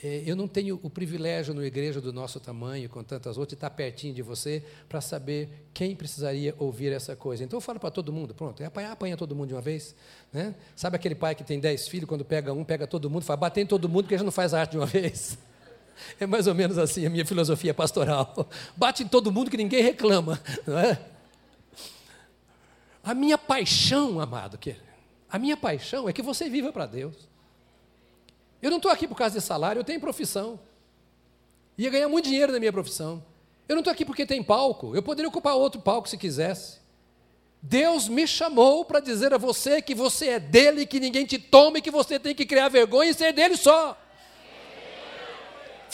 Speaker 1: é, eu não tenho o privilégio numa igreja do nosso tamanho, com tantas outras, de estar pertinho de você para saber quem precisaria ouvir essa coisa. Então eu falo para todo mundo, pronto, é apanhar, apanha todo mundo de uma vez. Né? Sabe aquele pai que tem dez filhos, quando pega um, pega todo mundo, fala, bater em todo mundo, porque já não faz arte de uma vez. É mais ou menos assim a minha filosofia pastoral. Bate em todo mundo que ninguém reclama. Não é? A minha paixão, amado, a minha paixão é que você viva para Deus. Eu não estou aqui por causa de salário, eu tenho profissão. Ia ganhar muito dinheiro na minha profissão. Eu não estou aqui porque tem palco, eu poderia ocupar outro palco se quisesse. Deus me chamou para dizer a você que você é dele, que ninguém te tome, que você tem que criar vergonha e ser dele só.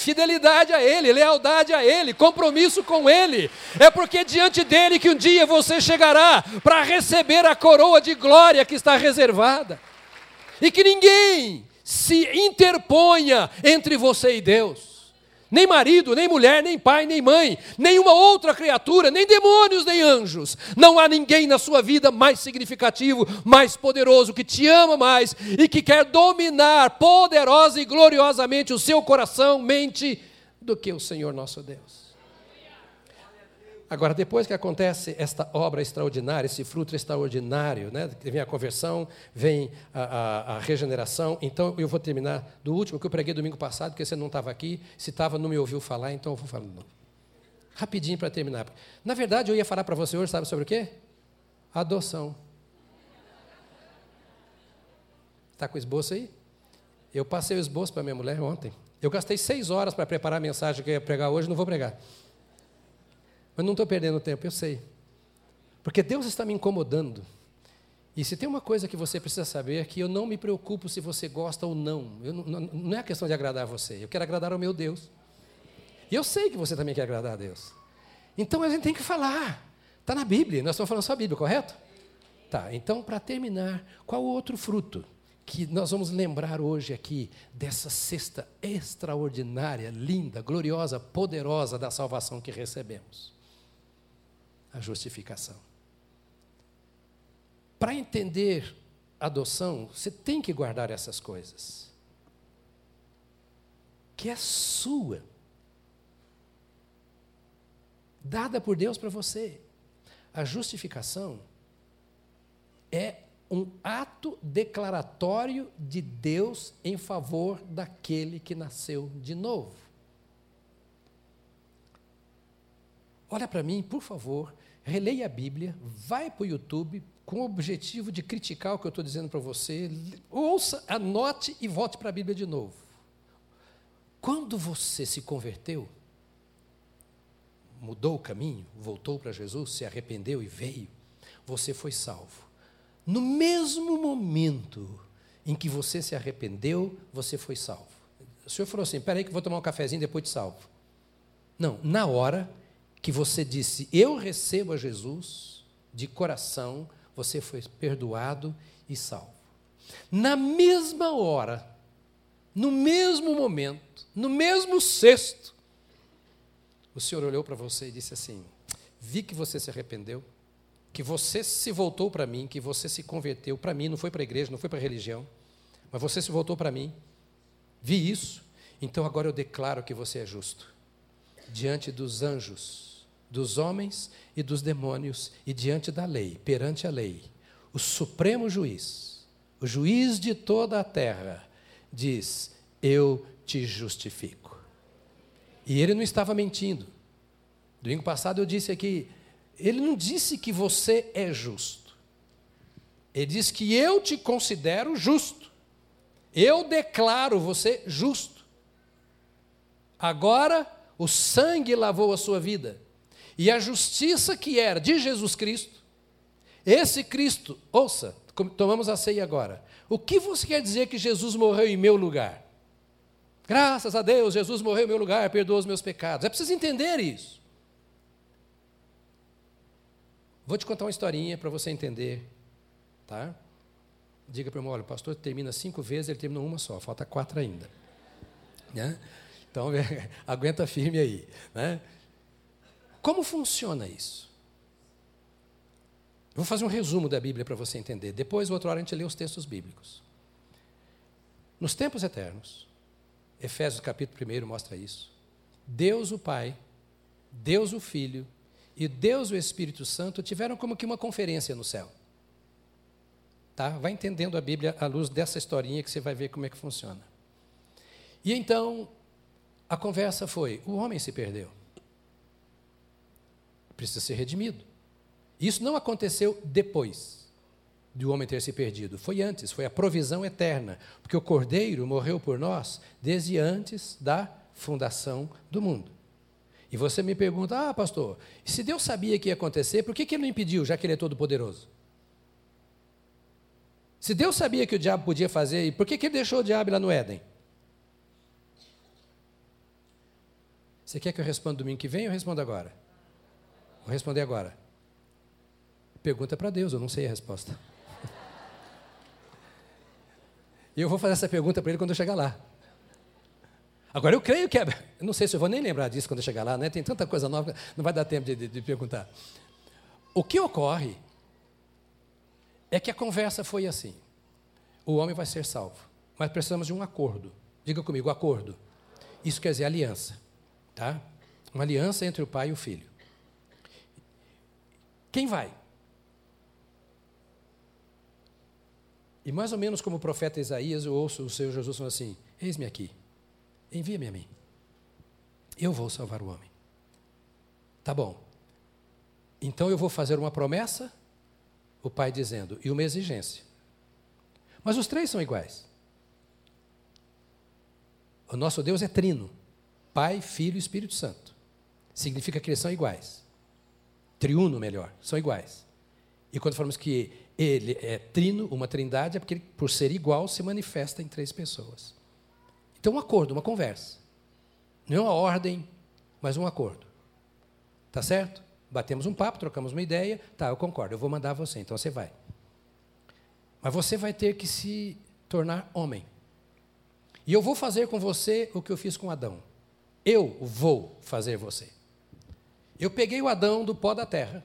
Speaker 1: Fidelidade a Ele, lealdade a Ele, compromisso com Ele. É porque diante dele que um dia você chegará para receber a coroa de glória que está reservada. E que ninguém se interponha entre você e Deus. Nem marido, nem mulher, nem pai, nem mãe, nenhuma outra criatura, nem demônios, nem anjos. Não há ninguém na sua vida mais significativo, mais poderoso, que te ama mais e que quer dominar poderosa e gloriosamente o seu coração, mente, do que o Senhor nosso Deus. Agora, depois que acontece esta obra extraordinária, esse fruto extraordinário, né, vem a conversão, vem a, a, a, regeneração. Então, eu vou terminar do último que eu preguei domingo passado, porque você não estava aqui. Se estava, não me ouviu falar, então eu vou falar de novo. Rapidinho para terminar. Na verdade, eu ia falar para você hoje, sabe sobre o quê? Adoção. Está com o esboço aí? Eu passei o esboço para minha mulher ontem. Eu gastei seis horas para preparar a mensagem que eu ia pregar hoje, não vou pregar. Mas não estou perdendo tempo, eu sei. Porque Deus está me incomodando. E se tem uma coisa que você precisa saber é que eu não me preocupo se você gosta ou não. não. Não é questão de agradar você. Eu quero agradar ao meu Deus. E eu sei que você também quer agradar a Deus. Então a gente tem que falar. Está na Bíblia, nós estamos falando só a Bíblia, correto? Tá, então para terminar, qual outro fruto que nós vamos lembrar hoje aqui dessa cesta extraordinária, linda, gloriosa, poderosa da salvação que recebemos? A justificação. Para entender adoção, você tem que guardar essas coisas. Que é sua dada por Deus para você. A justificação é um ato declaratório de Deus em favor daquele que nasceu de novo. Olha para mim, por favor, releia a Bíblia, vai para o YouTube com o objetivo de criticar o que eu estou dizendo para você, ouça, anote e volte para a Bíblia de novo. Quando você se converteu, mudou o caminho, voltou para Jesus, se arrependeu e veio, você foi salvo. No mesmo momento em que você se arrependeu, você foi salvo. O Senhor falou assim: espera aí que vou tomar um cafezinho depois te salvo. Não, na hora que você disse, eu recebo a Jesus, de coração, você foi perdoado e salvo. Na mesma hora, no mesmo momento, no mesmo cesto, o Senhor olhou para você e disse assim: Vi que você se arrependeu, que você se voltou para mim, que você se converteu para mim, não foi para a igreja, não foi para a religião, mas você se voltou para mim. Vi isso, então agora eu declaro que você é justo diante dos anjos, dos homens e dos demônios e diante da lei, perante a lei. O supremo juiz, o juiz de toda a terra, diz: Eu te justifico. E ele não estava mentindo. Domingo passado eu disse aqui, ele não disse que você é justo. Ele disse que eu te considero justo. Eu declaro você justo. Agora o sangue lavou a sua vida. E a justiça que era de Jesus Cristo, esse Cristo, ouça, tomamos a ceia agora. O que você quer dizer que Jesus morreu em meu lugar? Graças a Deus, Jesus morreu em meu lugar, perdoou os meus pecados. É preciso entender isso. Vou te contar uma historinha para você entender, tá? Diga para irmão, olha, o pastor termina cinco vezes, ele terminou uma só, falta quatro ainda. Né? Então, aguenta firme aí. Né? Como funciona isso? Vou fazer um resumo da Bíblia para você entender. Depois, outra hora, a gente lê os textos bíblicos. Nos tempos eternos, Efésios capítulo 1 mostra isso. Deus o Pai, Deus o Filho e Deus o Espírito Santo tiveram como que uma conferência no céu. Tá? Vai entendendo a Bíblia à luz dessa historinha que você vai ver como é que funciona. E então, a conversa foi: o homem se perdeu. Precisa ser redimido. Isso não aconteceu depois de o homem ter se perdido. Foi antes, foi a provisão eterna, porque o Cordeiro morreu por nós desde antes da fundação do mundo. E você me pergunta, ah, pastor, se Deus sabia que ia acontecer, por que, que ele não impediu, já que ele é todo poderoso? Se Deus sabia que o diabo podia fazer, por que, que ele deixou o diabo lá no Éden? Você quer que eu responda domingo que vem ou responda agora? Vou responder agora. Pergunta para Deus, eu não sei a resposta. E eu vou fazer essa pergunta para ele quando eu chegar lá. Agora, eu creio que. É, eu não sei se eu vou nem lembrar disso quando eu chegar lá, né? Tem tanta coisa nova, não vai dar tempo de, de, de perguntar. O que ocorre é que a conversa foi assim: o homem vai ser salvo, mas precisamos de um acordo. Diga comigo, acordo. Isso quer dizer aliança, tá? Uma aliança entre o pai e o filho. Quem vai? E mais ou menos como o profeta Isaías, eu ouço o Senhor Jesus falando assim: Eis-me aqui, envia-me a mim. Eu vou salvar o homem. Tá bom. Então eu vou fazer uma promessa, o pai dizendo, e uma exigência. Mas os três são iguais. O nosso Deus é trino: Pai, Filho e Espírito Santo. Significa que eles são iguais. Triuno, melhor, são iguais. E quando falamos que ele é trino, uma trindade, é porque ele, por ser igual, se manifesta em três pessoas. Então, um acordo, uma conversa. Não é uma ordem, mas um acordo. Tá certo? Batemos um papo, trocamos uma ideia. Tá, eu concordo, eu vou mandar você, então você vai. Mas você vai ter que se tornar homem. E eu vou fazer com você o que eu fiz com Adão. Eu vou fazer você. Eu peguei o Adão do pó da terra,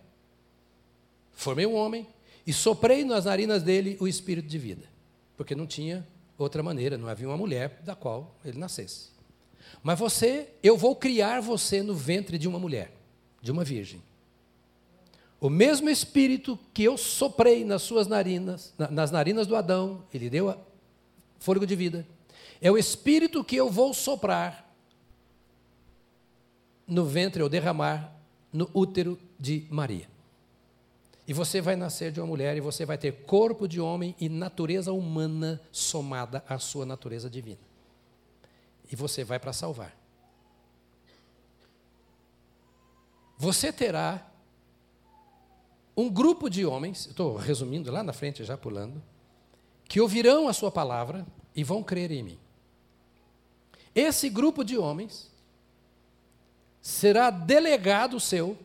Speaker 1: formei um homem e soprei nas narinas dele o espírito de vida, porque não tinha outra maneira, não havia uma mulher da qual ele nascesse. Mas você, eu vou criar você no ventre de uma mulher, de uma virgem. O mesmo espírito que eu soprei nas suas narinas, nas narinas do Adão, ele deu fôlego de vida, é o espírito que eu vou soprar no ventre ou derramar no útero de Maria. E você vai nascer de uma mulher e você vai ter corpo de homem e natureza humana somada à sua natureza divina. E você vai para salvar. Você terá um grupo de homens, estou resumindo lá na frente, já pulando, que ouvirão a sua palavra e vão crer em mim. Esse grupo de homens será delegado seu,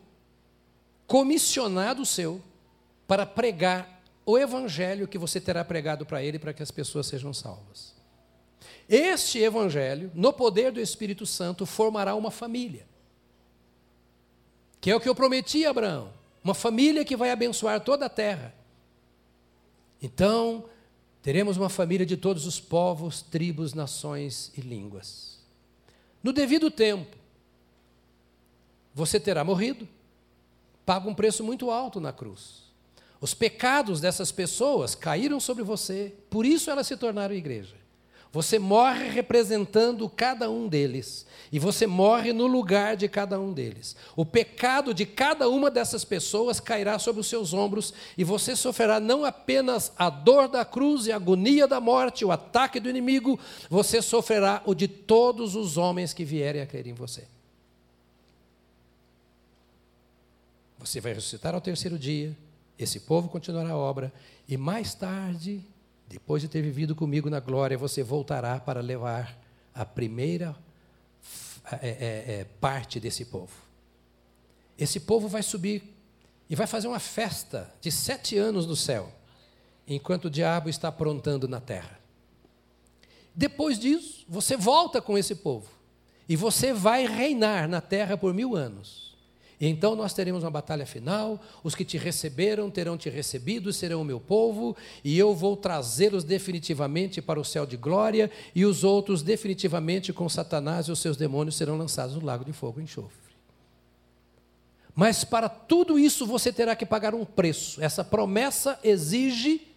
Speaker 1: comissionado seu, para pregar o evangelho que você terá pregado para ele, para que as pessoas sejam salvas. Este evangelho, no poder do Espírito Santo, formará uma família. Que é o que eu prometi a Abraão uma família que vai abençoar toda a terra. Então, teremos uma família de todos os povos, tribos, nações e línguas. No devido tempo, você terá morrido, paga um preço muito alto na cruz. Os pecados dessas pessoas caíram sobre você, por isso elas se tornaram igreja. Você morre representando cada um deles. E você morre no lugar de cada um deles. O pecado de cada uma dessas pessoas cairá sobre os seus ombros. E você sofrerá não apenas a dor da cruz e a agonia da morte, o ataque do inimigo, você sofrerá o de todos os homens que vierem a crer em você. Você vai ressuscitar ao terceiro dia. Esse povo continuará a obra. E mais tarde depois de ter vivido comigo na glória, você voltará para levar a primeira é, é, é, parte desse povo. Esse povo vai subir e vai fazer uma festa de sete anos no céu, enquanto o diabo está aprontando na terra. Depois disso, você volta com esse povo e você vai reinar na terra por mil anos. E então nós teremos uma batalha final, os que te receberam terão te recebido, serão o meu povo, e eu vou trazê-los definitivamente para o céu de glória, e os outros definitivamente com Satanás e os seus demônios serão lançados no lago de fogo e enxofre. Mas para tudo isso você terá que pagar um preço. Essa promessa exige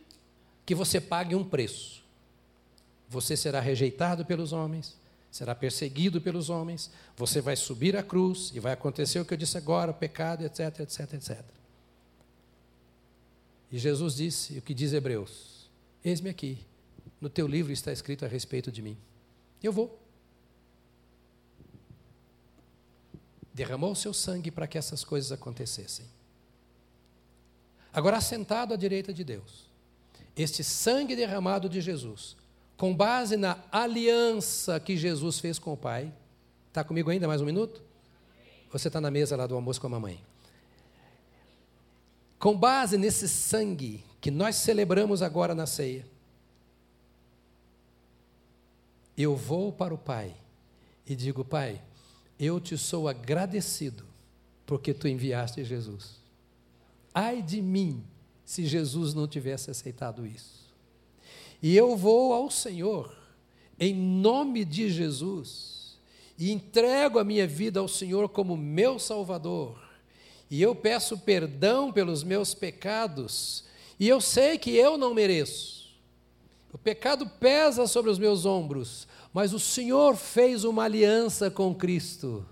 Speaker 1: que você pague um preço. Você será rejeitado pelos homens, será perseguido pelos homens, você vai subir a cruz e vai acontecer o que eu disse agora, pecado, etc, etc, etc. E Jesus disse o que diz Hebreus: Eis-me aqui, no teu livro está escrito a respeito de mim. Eu vou. Derramou o seu sangue para que essas coisas acontecessem. Agora, assentado à direita de Deus, este sangue derramado de Jesus com base na aliança que Jesus fez com o Pai. Está comigo ainda mais um minuto? Você está na mesa lá do almoço com a mamãe. Com base nesse sangue que nós celebramos agora na ceia, eu vou para o Pai e digo: Pai, eu te sou agradecido porque tu enviaste Jesus. Ai de mim se Jesus não tivesse aceitado isso. E eu vou ao Senhor, em nome de Jesus, e entrego a minha vida ao Senhor como meu Salvador. E eu peço perdão pelos meus pecados, e eu sei que eu não mereço. O pecado pesa sobre os meus ombros, mas o Senhor fez uma aliança com Cristo.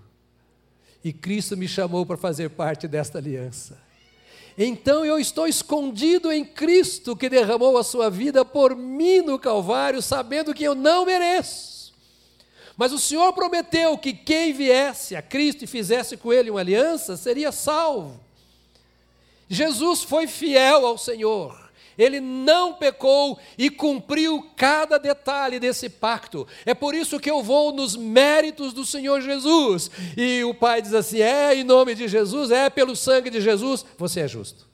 Speaker 1: E Cristo me chamou para fazer parte desta aliança. Então eu estou escondido em Cristo que derramou a sua vida por mim no Calvário, sabendo que eu não mereço. Mas o Senhor prometeu que quem viesse a Cristo e fizesse com ele uma aliança seria salvo. Jesus foi fiel ao Senhor. Ele não pecou e cumpriu cada detalhe desse pacto. É por isso que eu vou nos méritos do Senhor Jesus. E o pai diz assim: é em nome de Jesus, é pelo sangue de Jesus, você é justo.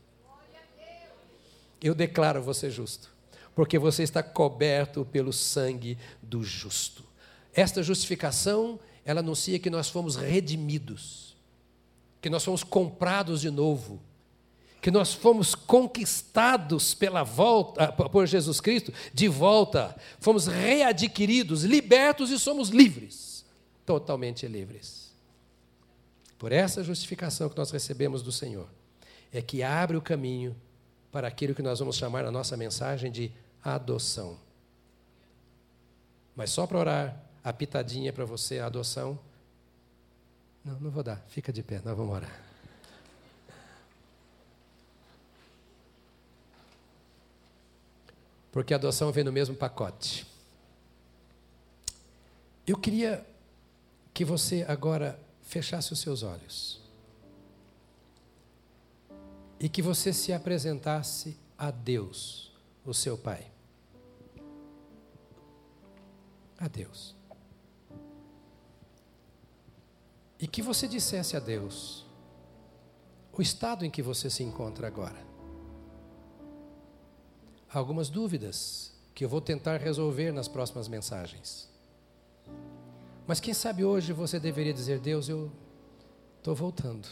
Speaker 1: Eu declaro você justo, porque você está coberto pelo sangue do justo. Esta justificação, ela anuncia que nós fomos redimidos, que nós fomos comprados de novo que nós fomos conquistados pela volta, ah, por Jesus Cristo, de volta, fomos readquiridos, libertos e somos livres, totalmente livres. Por essa justificação que nós recebemos do Senhor, é que abre o caminho para aquilo que nós vamos chamar na nossa mensagem de adoção. Mas só para orar, a pitadinha para você, a adoção. Não, não vou dar, fica de pé, nós vamos orar. Porque a adoção vem no mesmo pacote. Eu queria que você agora fechasse os seus olhos e que você se apresentasse a Deus, o seu Pai. A Deus. E que você dissesse a Deus o estado em que você se encontra agora algumas dúvidas que eu vou tentar resolver nas próximas mensagens. Mas quem sabe hoje você deveria dizer: Deus, eu estou voltando.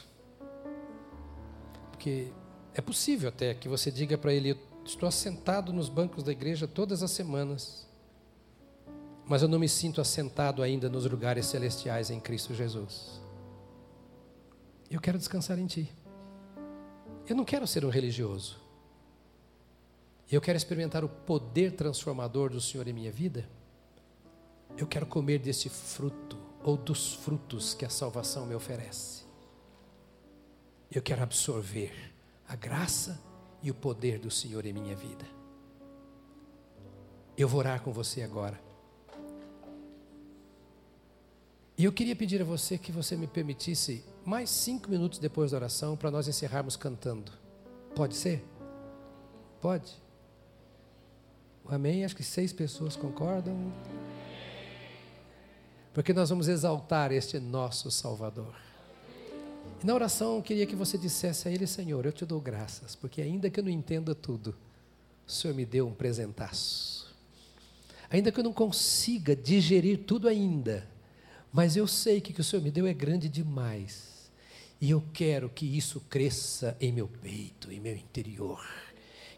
Speaker 1: Porque é possível até que você diga para Ele: Estou assentado nos bancos da igreja todas as semanas, mas eu não me sinto assentado ainda nos lugares celestiais em Cristo Jesus. Eu quero descansar em Ti. Eu não quero ser um religioso. Eu quero experimentar o poder transformador do Senhor em minha vida. Eu quero comer desse fruto ou dos frutos que a salvação me oferece. Eu quero absorver a graça e o poder do Senhor em minha vida. Eu vou orar com você agora. E eu queria pedir a você que você me permitisse mais cinco minutos depois da oração para nós encerrarmos cantando. Pode ser? Pode? Amém? Acho que seis pessoas concordam. Porque nós vamos exaltar este nosso Salvador. E na oração eu queria que você dissesse a Ele, Senhor, eu te dou graças, porque ainda que eu não entenda tudo, o Senhor me deu um presentaço. Ainda que eu não consiga digerir tudo ainda, mas eu sei que o que o Senhor me deu é grande demais. E eu quero que isso cresça em meu peito, em meu interior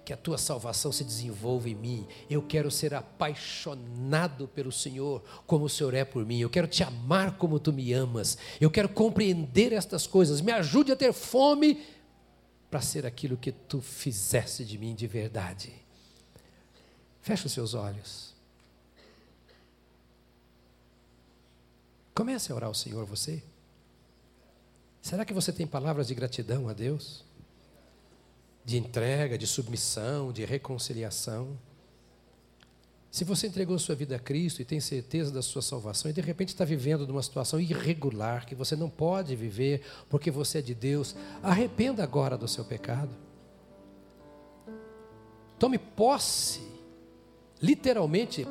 Speaker 1: que a tua salvação se desenvolva em mim. Eu quero ser apaixonado pelo Senhor como o Senhor é por mim. Eu quero te amar como tu me amas. Eu quero compreender estas coisas. Me ajude a ter fome para ser aquilo que tu fizesse de mim de verdade. Feche os seus olhos. Comece a orar ao Senhor você. Será que você tem palavras de gratidão a Deus? De entrega, de submissão, de reconciliação. Se você entregou sua vida a Cristo e tem certeza da sua salvação e de repente está vivendo numa situação irregular que você não pode viver porque você é de Deus, arrependa agora do seu pecado. Tome posse, literalmente,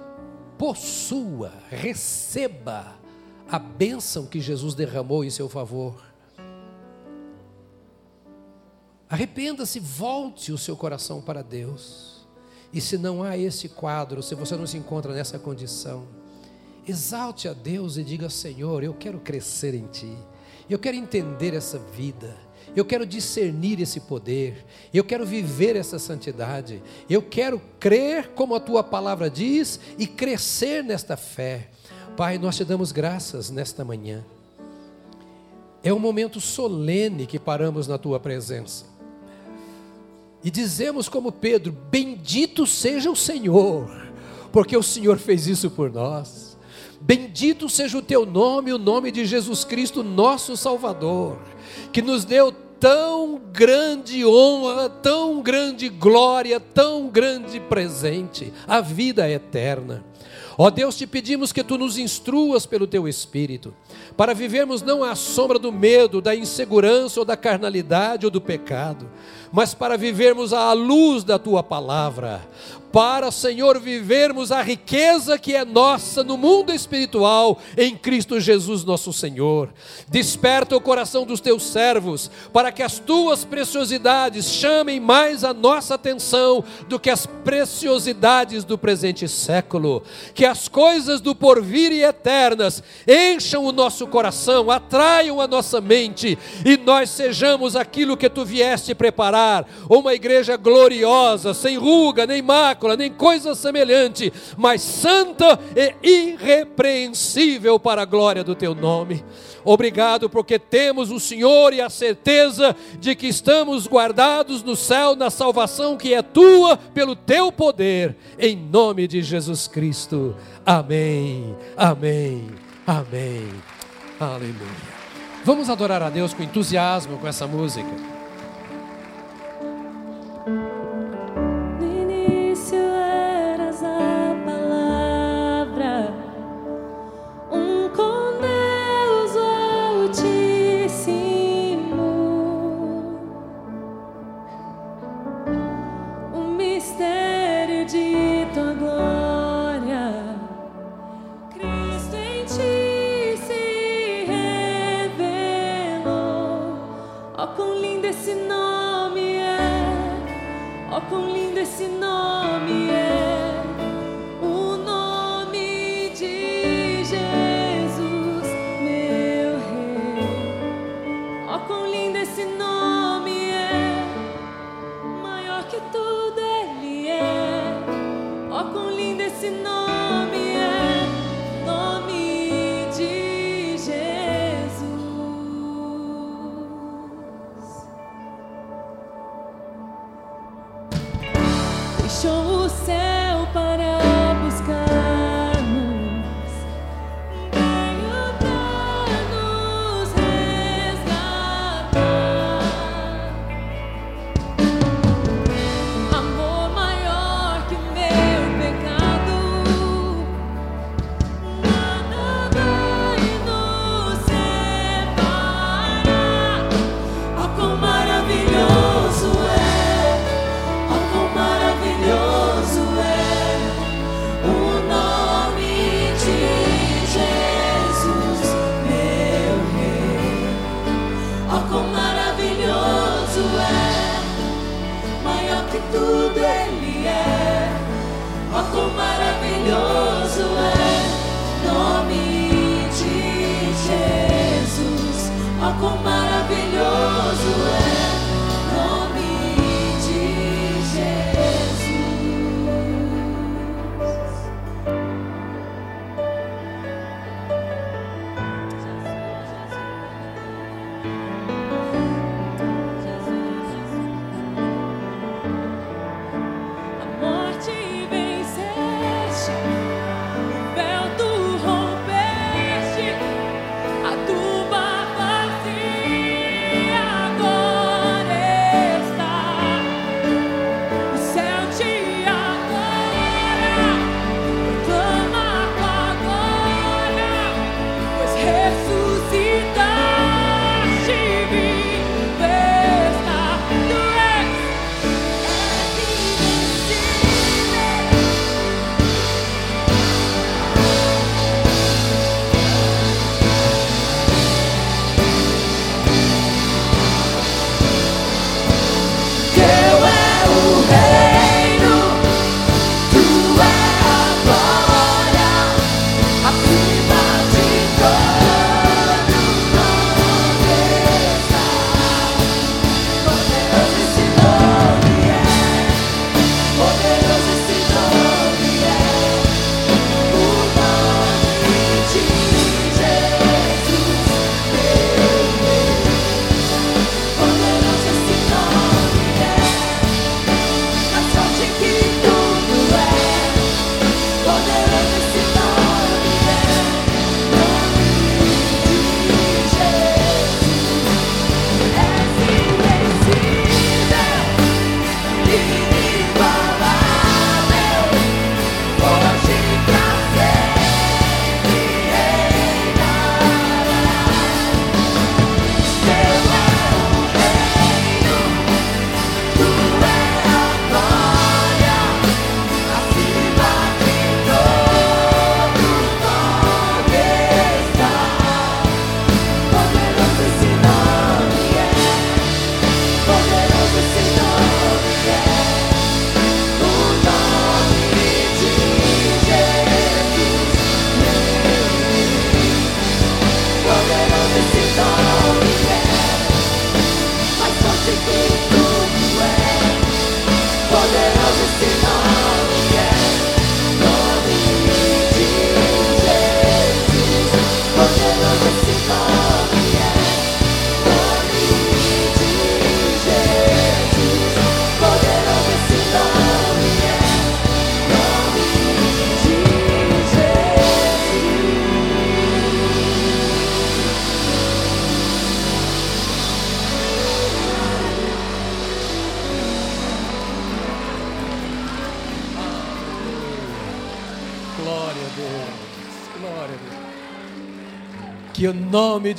Speaker 1: possua, receba a bênção que Jesus derramou em seu favor. Arrependa-se, volte o seu coração para Deus. E se não há esse quadro, se você não se encontra nessa condição, exalte a Deus e diga: Senhor, eu quero crescer em Ti, eu quero entender essa vida, eu quero discernir esse poder, eu quero viver essa santidade, eu quero crer como a Tua palavra diz e crescer nesta fé. Pai, nós te damos graças nesta manhã. É um momento solene que paramos na Tua presença e dizemos como Pedro: Bendito seja o Senhor, porque o Senhor fez isso por nós. Bendito seja o teu nome, o nome de Jesus Cristo, nosso Salvador, que nos deu tão grande honra, tão grande glória, tão grande presente, a vida eterna.
Speaker 2: Ó Deus, te pedimos que tu nos instruas pelo teu Espírito, para vivermos não à sombra do medo, da insegurança ou da carnalidade ou do pecado, mas para vivermos à luz da tua palavra, para, Senhor, vivermos a riqueza que é nossa no mundo espiritual em Cristo Jesus, nosso Senhor. Desperta o coração dos teus servos, para que as tuas preciosidades chamem mais a nossa atenção do que as preciosidades do presente século. Que as coisas do porvir e eternas encham o nosso coração, atraiam a nossa mente e nós sejamos aquilo que tu vieste preparar uma igreja gloriosa, sem ruga nem mácula, nem coisa semelhante, mas santa e irrepreensível para a glória do teu nome. Obrigado porque temos o Senhor e a certeza de que estamos guardados no céu na salvação que é tua pelo teu poder, em nome de Jesus Cristo. Amém. Amém. Amém. Aleluia. Vamos adorar a Deus com entusiasmo com essa música.
Speaker 1: esse nome é o nome
Speaker 2: de Jesus, meu rei. Ó, oh, quão lindo esse nome é, maior
Speaker 1: que tudo ele é. Ó, oh, quão lindo esse nome.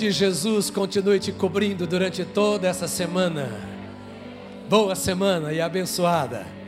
Speaker 1: De Jesus continue te cobrindo durante toda essa semana. Boa semana e abençoada.